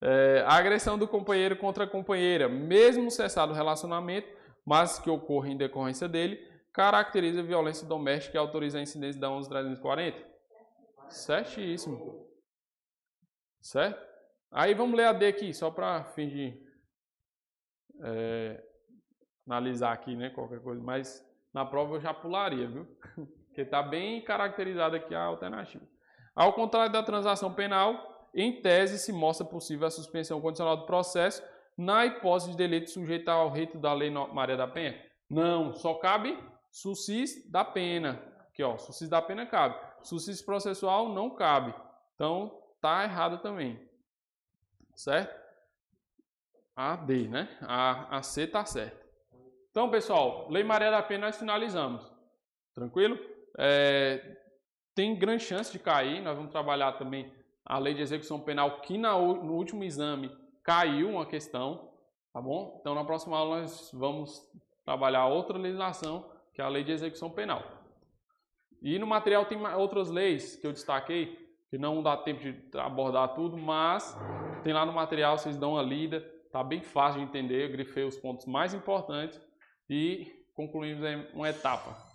É, a agressão do companheiro contra a companheira, mesmo cessado o relacionamento, mas que ocorre em decorrência dele, caracteriza violência doméstica e autoriza a incidência da 11.340. Certíssimo. Certo? Aí vamos ler a D aqui, só para de é, analisar aqui, né, qualquer coisa. Mas na prova eu já pularia, viu? Porque está bem caracterizada aqui a alternativa. Ao contrário da transação penal, em tese, se mostra possível a suspensão condicional do processo na hipótese de delito sujeito ao rito da Lei Maria da Penha? Não, só cabe sucis da pena. Aqui, ó, sucis da pena cabe. Sucis processual não cabe. Então, tá errado também. Certo? A D, né? A, a C tá certo. Então, pessoal, Lei Maria da Penha nós finalizamos. Tranquilo? É, tem grande chance de cair. Nós vamos trabalhar também a lei de execução penal, que na, no último exame caiu uma questão, tá bom? Então, na próxima aula, nós vamos trabalhar outra legislação, que é a lei de execução penal. E no material tem outras leis que eu destaquei, que não dá tempo de abordar tudo, mas tem lá no material, vocês dão uma lida, tá bem fácil de entender, eu grifei os pontos mais importantes e concluímos uma etapa.